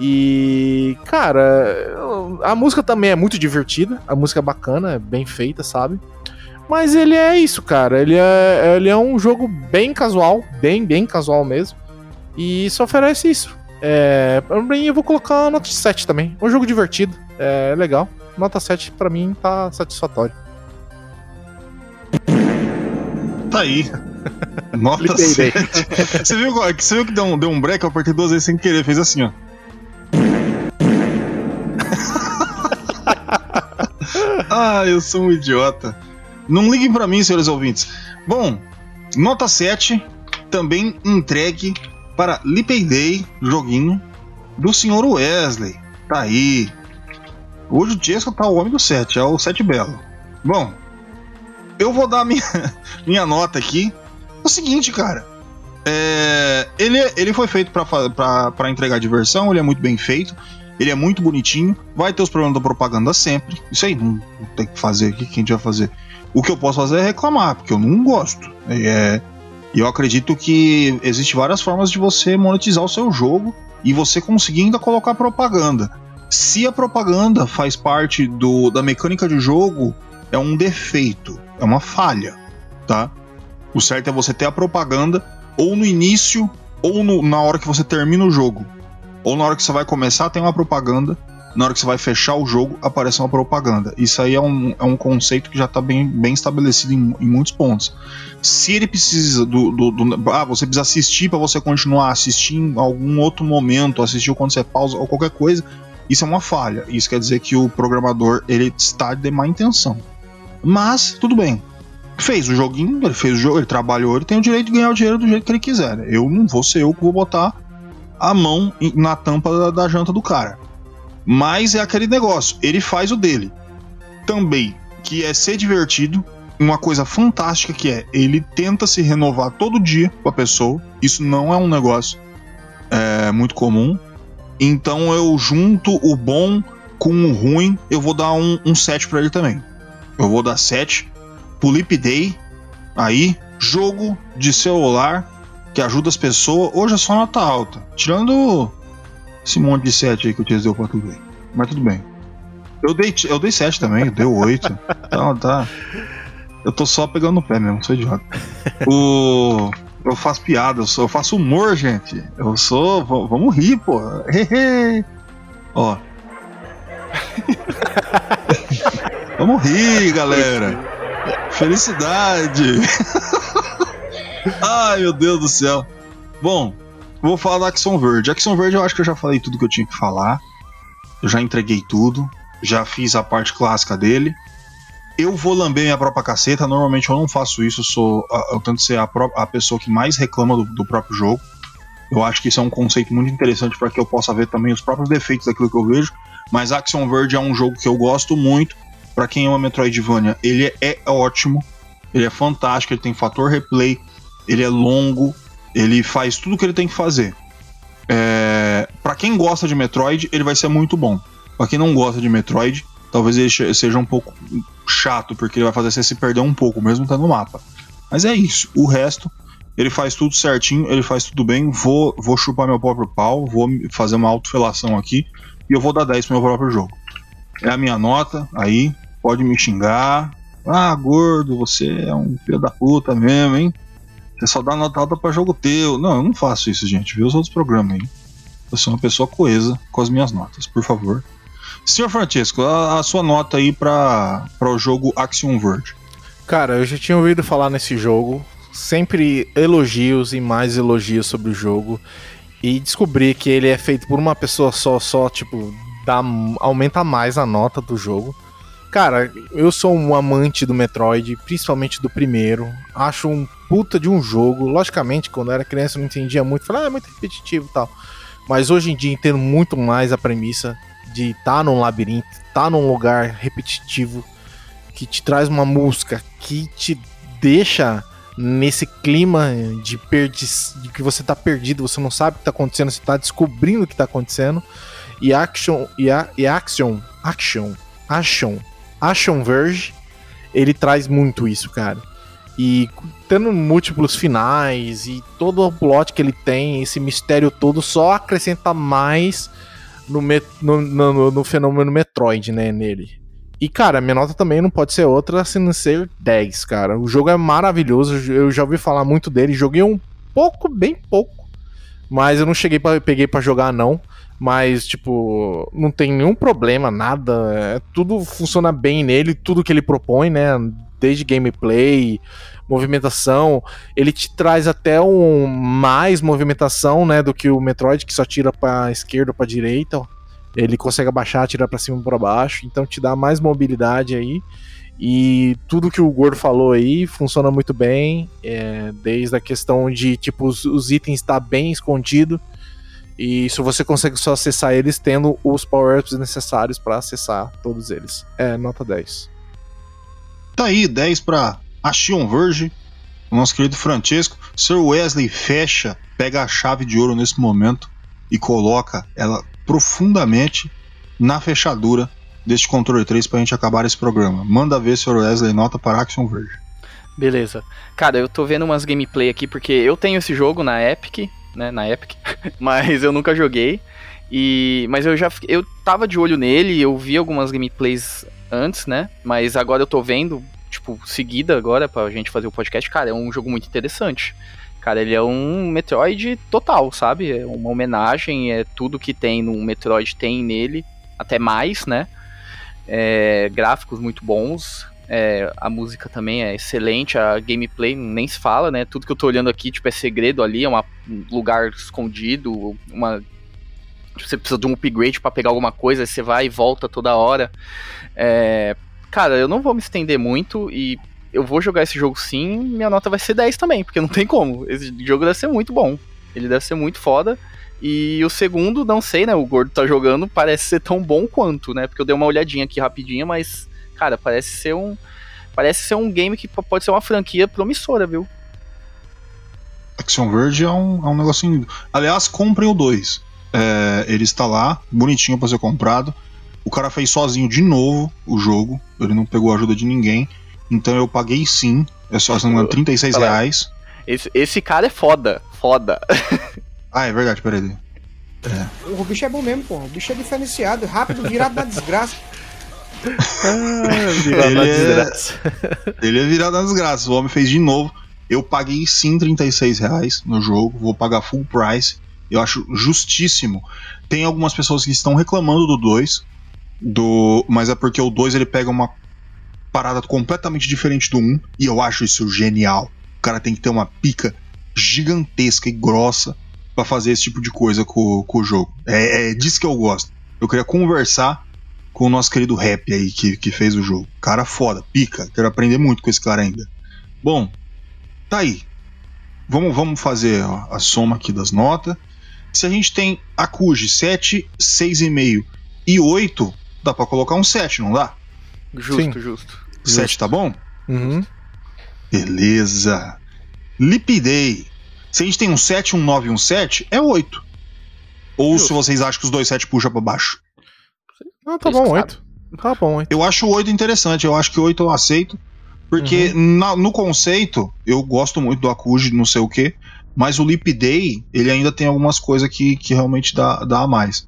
E, cara, a música também é muito divertida. A música é bacana, é bem feita, sabe? Mas ele é isso, cara. Ele é, ele é um jogo bem casual, bem, bem casual mesmo. E só oferece isso. É, pra mim, eu vou colocar uma nota 7 também. É um jogo divertido, é legal. Nota 7 pra mim tá satisfatório. Tá aí. Nota Lipei, 7. Você viu, você viu que deu um, deu um break? Eu apertei duas vezes sem querer. Fez assim, ó. ah, eu sou um idiota. Não liguem pra mim, senhores ouvintes. Bom, nota 7 também entregue para Lipay Day, joguinho do senhor Wesley. Tá aí. Hoje o Jesco tá o homem do 7, é o 7 Belo. Bom, eu vou dar minha, minha nota aqui. O seguinte, cara. É, ele, ele foi feito pra entregar diversão, ele é muito bem feito, ele é muito bonitinho. Vai ter os problemas da propaganda sempre. Isso aí não, não tem que fazer aqui, quem a gente vai fazer? O que eu posso fazer é reclamar, porque eu não gosto. É, e eu acredito que existe várias formas de você monetizar o seu jogo e você conseguir ainda colocar propaganda. Se a propaganda faz parte do, da mecânica de jogo, é um defeito, é uma falha, tá? O certo é você ter a propaganda ou no início ou no- na hora que você termina o jogo. Ou na hora que você vai começar tem uma propaganda, na hora que você vai fechar o jogo aparece uma propaganda. Isso aí é um, é um conceito que já está bem, bem estabelecido em, em muitos pontos. Se ele precisa do, do- do- ah, você precisa assistir para você continuar assistindo em algum outro momento, assistir quando você pausa ou qualquer coisa, isso é uma falha. Isso quer dizer que o programador ele está de má intenção. Mas tudo bem. Fez o joguinho, ele fez o jogo, ele trabalhou, ele tem o direito de ganhar o dinheiro do jeito que ele quiser. né? Eu não vou ser eu que vou botar a mão na tampa da, da janta do cara. Mas é aquele negócio, ele faz o dele. Também, que é ser divertido. Uma coisa fantástica que é, ele tenta se renovar todo dia com a pessoa. Isso não é um negócio é, muito comum. Então eu junto o bom com o ruim, eu vou dar um, um 7 pra ele também. Eu vou dar 7 pro Lip Day. Aí, jogo de celular que ajuda as pessoas. Hoje é só nota alta. Tirando esse monte de 7 aí que o Tias deu pra tudo aí. Mas tudo bem. Eu dei, eu dei 7 também, deu 8. Então tá. Eu tô só pegando no pé mesmo, sou idiota. O. Eu faço piada, eu, sou, eu faço humor, gente. Eu sou. vamos rir, pô. Hehe. Ó. vamos rir, galera. Felicidade. Ai, meu Deus do céu. Bom, vou falar da Action Verde. Action Verde eu acho que eu já falei tudo que eu tinha que falar. Eu já entreguei tudo. Já fiz a parte clássica dele. Eu vou lamber minha própria caceta. Normalmente eu não faço isso. Eu, sou, eu tento ser a, a pessoa que mais reclama do, do próprio jogo. Eu acho que isso é um conceito muito interessante para que eu possa ver também os próprios defeitos daquilo que eu vejo. Mas Action Verge é um jogo que eu gosto muito. Para quem ama Metroidvania, ele é ótimo. Ele é fantástico. Ele tem fator replay. Ele é longo. Ele faz tudo o que ele tem que fazer. É... Para quem gosta de Metroid, ele vai ser muito bom. Para quem não gosta de Metroid, talvez ele seja um pouco chato, porque ele vai fazer você se perder um pouco, mesmo estando no mapa. Mas é isso. O resto, ele faz tudo certinho, ele faz tudo bem. Vou, vou chupar meu próprio pau, vou fazer uma autofelação aqui e eu vou dar 10 pro meu próprio jogo. É a minha nota, aí, pode me xingar. Ah, gordo, você é um filho da puta mesmo, hein? Você só dá nota alta pra jogo teu. Não, eu não faço isso, gente. Vê os outros programas aí. Eu sou uma pessoa coesa com as minhas notas, por favor. Senhor Francesco, a, a sua nota aí pra o jogo Action Verge. Cara, eu já tinha ouvido falar nesse jogo. Sempre elogios e mais elogios sobre o jogo. E descobri que ele é feito por uma pessoa só, só, tipo, dá, aumenta mais a nota do jogo. Cara, eu sou um amante do Metroid, principalmente do primeiro. Acho um puta de um jogo. Logicamente, quando eu era criança eu não entendia muito. Falei, ah, é muito repetitivo e tal. Mas hoje em dia entendo muito mais a premissa de estar num labirinto, estar num lugar repetitivo, que te traz uma música que te deixa nesse clima de, perdi de que você tá perdido, você não sabe o que tá acontecendo, você tá descobrindo o que tá acontecendo. E Action, e, a, e Action, Action, Action, Action Verge, ele traz muito isso, cara. E tendo múltiplos finais e todo o plot que ele tem, esse mistério todo, só acrescenta mais no, no, no, no, fenômeno Metroid, né, nele. E, cara, minha nota também não pode ser outra se não ser 10, cara. O jogo é maravilhoso, eu já ouvi falar muito dele, joguei um pouco, bem pouco, mas eu não cheguei para peguei para jogar não. Mas, tipo, não tem nenhum problema, nada. É, tudo funciona bem nele, tudo que ele propõe, né? Desde gameplay, movimentação. Ele te traz até um mais movimentação, né? Do que o Metroid, que só tira pra esquerda ou pra direita. Ele consegue abaixar, tirar pra cima e pra baixo. Então te dá mais mobilidade aí. E tudo que o Gordo falou aí funciona muito bem. É, desde a questão de, tipo, os, os itens estar tá bem escondido. E isso você consegue só acessar eles tendo os power-ups necessários para acessar todos eles. É, nota 10. Tá aí, 10 para Action Verge, o nosso querido Francesco. Sir Wesley fecha, pega a chave de ouro nesse momento e coloca ela profundamente na fechadura deste controle 3 pra gente acabar esse programa. Manda ver, Sr. Wesley, nota para Action Verge. Beleza. Cara, eu tô vendo umas gameplay aqui porque eu tenho esse jogo na Epic, né, na Epic, mas eu nunca joguei. E mas eu já eu tava de olho nele, eu vi algumas gameplays antes, né? Mas agora eu tô vendo, tipo, seguida agora pra gente fazer o podcast, cara, é um jogo muito interessante. Cara, ele é um Metroid total, sabe? É uma homenagem, é tudo que tem no Metroid tem nele, até mais, né? É, gráficos muito bons, é, a música também é excelente, a gameplay nem se fala, né? Tudo que eu tô olhando aqui, tipo, é segredo ali, é uma, um lugar escondido, uma. Você precisa de um upgrade para pegar alguma coisa, você vai e volta toda hora. É, cara, eu não vou me estender muito e eu vou jogar esse jogo sim, minha nota vai ser 10 também, porque não tem como. Esse jogo deve ser muito bom. Ele deve ser muito foda. E o segundo, não sei, né? O Gordo tá jogando, parece ser tão bom quanto, né? Porque eu dei uma olhadinha aqui rapidinho, mas cara, parece ser um. Parece ser um game que pode ser uma franquia promissora, viu? Action Verge é um, é um negocinho. Aliás, comprem o 2. É, ele está lá, bonitinho para ser comprado. O cara fez sozinho de novo o jogo. Ele não pegou ajuda de ninguém. Então eu paguei sim. É só, se não me engano, 36 Fala. reais. Esse, esse cara é foda. Foda. Ah, é verdade, peraí. O bicho é bom mesmo, pô. O bicho é diferenciado, rápido, virado na desgraça. Ele é- Ele é virado na desgraça. O homem fez de novo. Eu paguei sim 36 reais no jogo. Vou pagar full price. Eu acho justíssimo. Tem algumas pessoas que estão reclamando do 2. Do, mas é porque o 2 ele pega uma parada completamente diferente do 1. Um, e eu acho isso genial. O cara tem que ter uma pica gigantesca e grossa pra fazer esse tipo de coisa com, com o jogo. É, é disso que eu gosto. Eu queria conversar com o nosso querido Rap aí que, que fez o jogo. Cara foda, pica. Quero aprender muito com esse cara ainda. Bom, tá aí. Vamos, vamos fazer ó, a soma aqui das notas. Se a gente tem a Kuji 7, 6,5 e 8, dá pra colocar um 7, não dá? Justo, Sim. justo. 7 tá bom? Uhum. Beleza. Lipidei. Se a gente tem um 7, um 9 e um 7, é 8. Ou Justo. se vocês acham que os dois 7 puxa pra baixo. Ah, tá Vocês bom, 8. Tá bom, 8. Eu acho o 8 interessante, eu acho que o 8 eu aceito. Porque na- no conceito, eu gosto muito do Akuji, não sei o que. Mas o Lip Day, ele ainda tem algumas coisas que, que realmente dá, dá a mais.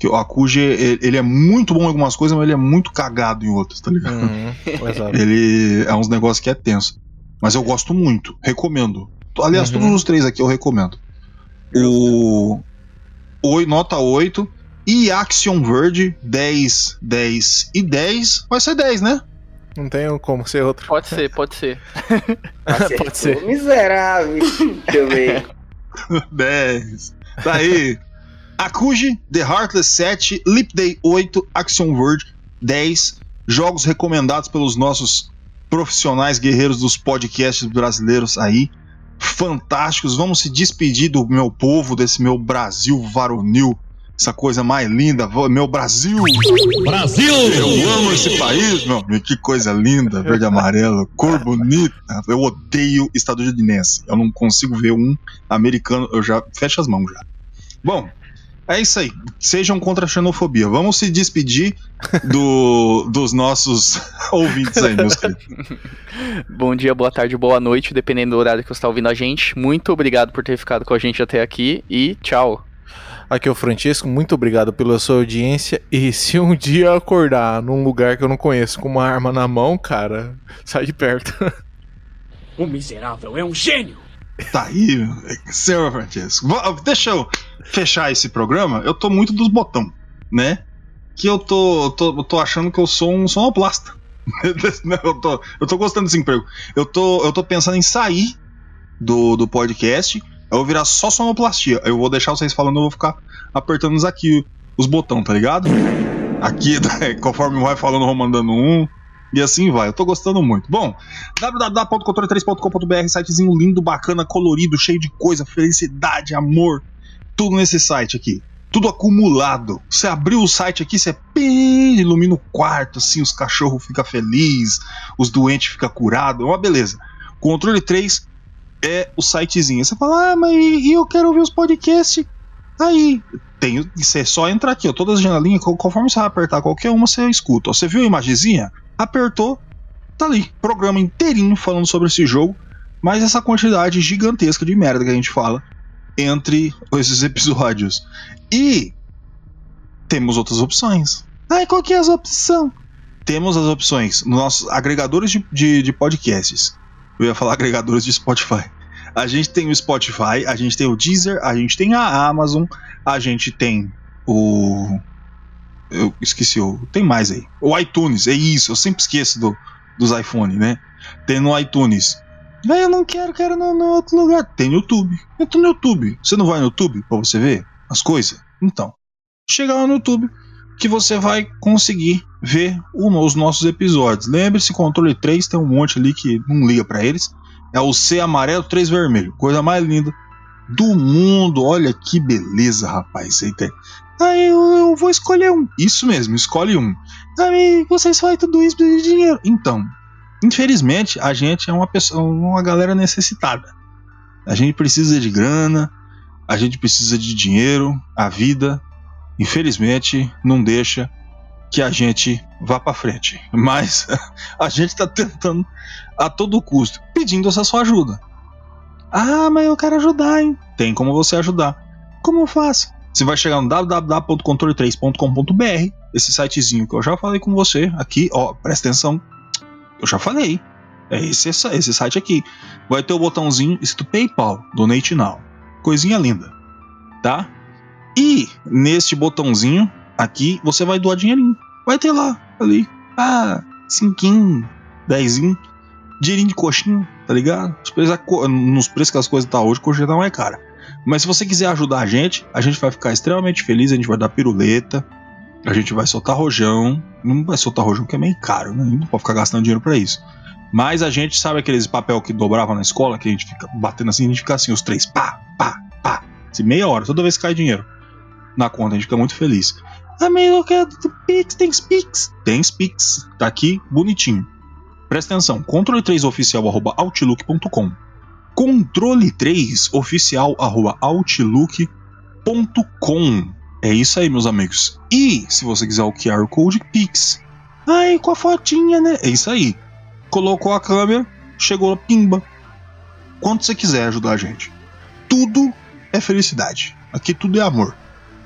Que o Akuji, ele, é muito bom em algumas coisas, mas ele é muito cagado em outras, tá ligado? Uhum. Exato. Ele é uns negócios que é tenso. Mas eu gosto muito, recomendo. Aliás, Uhum. todos os três aqui eu recomendo. O. Oi, nota 8. E Action Verde, 10, 10 e 10. Vai ser 10, né? Não tem como ser outro. Pode ser, pode ser. Pode ser. Miserável. Deixa eu ver. 10. Tá aí. Akuji, The Heartless 7, Lip Day 8, Action Verde 10. Jogos recomendados pelos nossos profissionais guerreiros dos podcasts brasileiros aí. Fantásticos. Vamos se despedir do meu povo, desse meu Brasil varonil. Essa coisa mais linda. Meu Brasil! Brasil! Eu amo esse país, meu amigo. Que coisa linda, verde e amarelo, cor bonita. Eu odeio estadunidense. Eu não consigo ver um americano. Eu já fecho as mãos já. Bom, é isso aí. Sejam contra a xenofobia. Vamos se despedir do, dos nossos ouvintes aí, meus queridos. Bom dia, boa tarde, boa noite, dependendo do horário que você está ouvindo a gente. Muito obrigado por ter ficado com a gente até aqui e tchau. Aqui é o Francisco, muito obrigado pela sua audiência. E se um dia acordar num lugar que eu não conheço com uma arma na mão, cara, sai de perto. O miserável é um gênio! Tá aí, senhor Francisco. Vou- Deixa eu fechar esse programa. Eu tô muito dos botão, né? Que eu tô, tô, eu tô achando que eu sou um sonoplasta. Eu, tô, eu tô gostando desse emprego. Eu tô, eu tô pensando em sair do, do podcast. Eu vou virar só sonoplastia. Eu vou deixar vocês falando, eu vou ficar apertando aqui os botões, tá ligado? Aqui, conforme vai falando, eu vou mandando um. E assim vai. Eu tô gostando muito. Bom, www.controle3.com.br, sitezinho lindo, bacana, colorido, cheio de coisa, felicidade, amor, tudo nesse site aqui. Tudo acumulado. Você abriu o site aqui, você pim, ilumina o quarto, assim, os cachorros ficam felizes, os doentes ficam curados, é uma beleza. Controle 3 é o sitezinho. Você fala, ah, mas e eu quero ouvir os podcasts? Aí, tem, você só entra aqui, ó, todas as janelinhas, co- conforme você apertar qualquer uma, você escuta. Ó, Você viu a imagenzinha? Apertou, tá ali, programa inteirinho falando sobre esse jogo, mas essa quantidade gigantesca de merda que a gente fala entre esses episódios. E temos outras opções. Ai, qual que é as opções? Temos as opções nos nossos agregadores de, de, de podcasts. Eu ia falar agregadores de Spotify. A gente tem o Spotify, a gente tem o Deezer, a gente tem a Amazon, a gente tem o. Eu esqueci o. Tem mais aí. O iTunes, é isso, eu sempre esqueço do, dos iPhone, né? Tem no iTunes. Eu não quero, quero no, no outro lugar. Tem no YouTube. Tô no YouTube. Você não vai no YouTube pra você ver as coisas? Então, chega lá no YouTube que você vai conseguir ver os nossos episódios. Lembre-se, controle 3 tem um monte ali que não liga pra eles. É o C amarelo, 3 vermelho. Coisa mais linda do mundo. Olha que beleza, rapaz. Aí. Aí eu, eu vou escolher um. Isso mesmo, escolhe um. Aí vocês fazem tudo isso de dinheiro. Então, infelizmente, a gente é uma pessoa, uma galera necessitada. A gente precisa de grana, a gente precisa de dinheiro, a vida, infelizmente, não deixa que a gente vá pra frente. Mas a gente tá tentando a todo custo, pedindo essa sua ajuda. Ah, mas eu quero ajudar, hein? Tem como você ajudar. Como eu faço? Você vai chegar no www.controle3.com.br, esse sitezinho que eu já falei com você aqui, ó, presta atenção. Eu já falei. É esse, esse site aqui. Vai ter o botãozinho escrito PayPal, Donate Now. Coisinha linda, tá? E neste botãozinho aqui você vai doar dinheirinho. Vai ter lá, ali. Ah, cinquinho, dezinho, dinheirinho de coxinha. tá ligado? Nos preços que as coisas tá hoje, coxa tá mais cara. Mas se você quiser ajudar a gente, a gente vai ficar extremamente feliz, a gente vai dar piruleta, a gente vai soltar rojão. Não vai soltar rojão que é meio caro, né? Não pode ficar gastando dinheiro pra isso. Mas a gente sabe aqueles papel que dobrava na escola, que a gente fica batendo assim, a gente fica assim, os três, pá, pá, pá. Assim, meia hora, toda vez que cai dinheiro na conta, a gente fica muito feliz. Amigo, eu quero Pix, tem Pix? Tem Pix, tá aqui, bonitinho. Presta atenção, controle3oficial.outlook.com controle3oficial.outlook.com É isso aí, meus amigos. E se você quiser o QR Code, Pix. Ai, com a fotinha, né? É isso aí. Colocou a câmera, chegou, pimba. Quanto você quiser ajudar a gente. Tudo é felicidade. Aqui tudo é amor.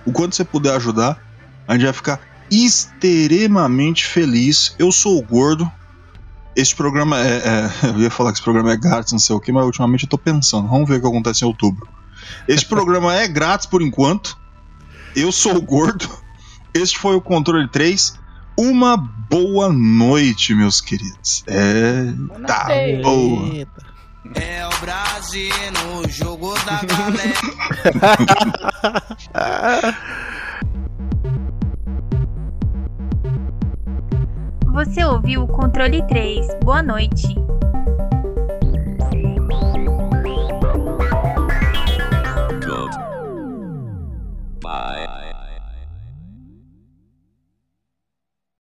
O quanto você puder ajudar, a gente vai ficar extremamente feliz. Eu sou o Gordo. Este programa é, é- Eu ia falar que esse programa é grátis, não sei o que, mas ultimamente eu tô pensando. Vamos ver o que acontece em outubro. Este programa é grátis por enquanto. Eu sou o Gordo. Este foi o Controle 3. Uma boa noite, meus queridos. É. Tá boa. É o Brasil no jogo da galera. Você ouviu o controle 3. Boa noite. Bye.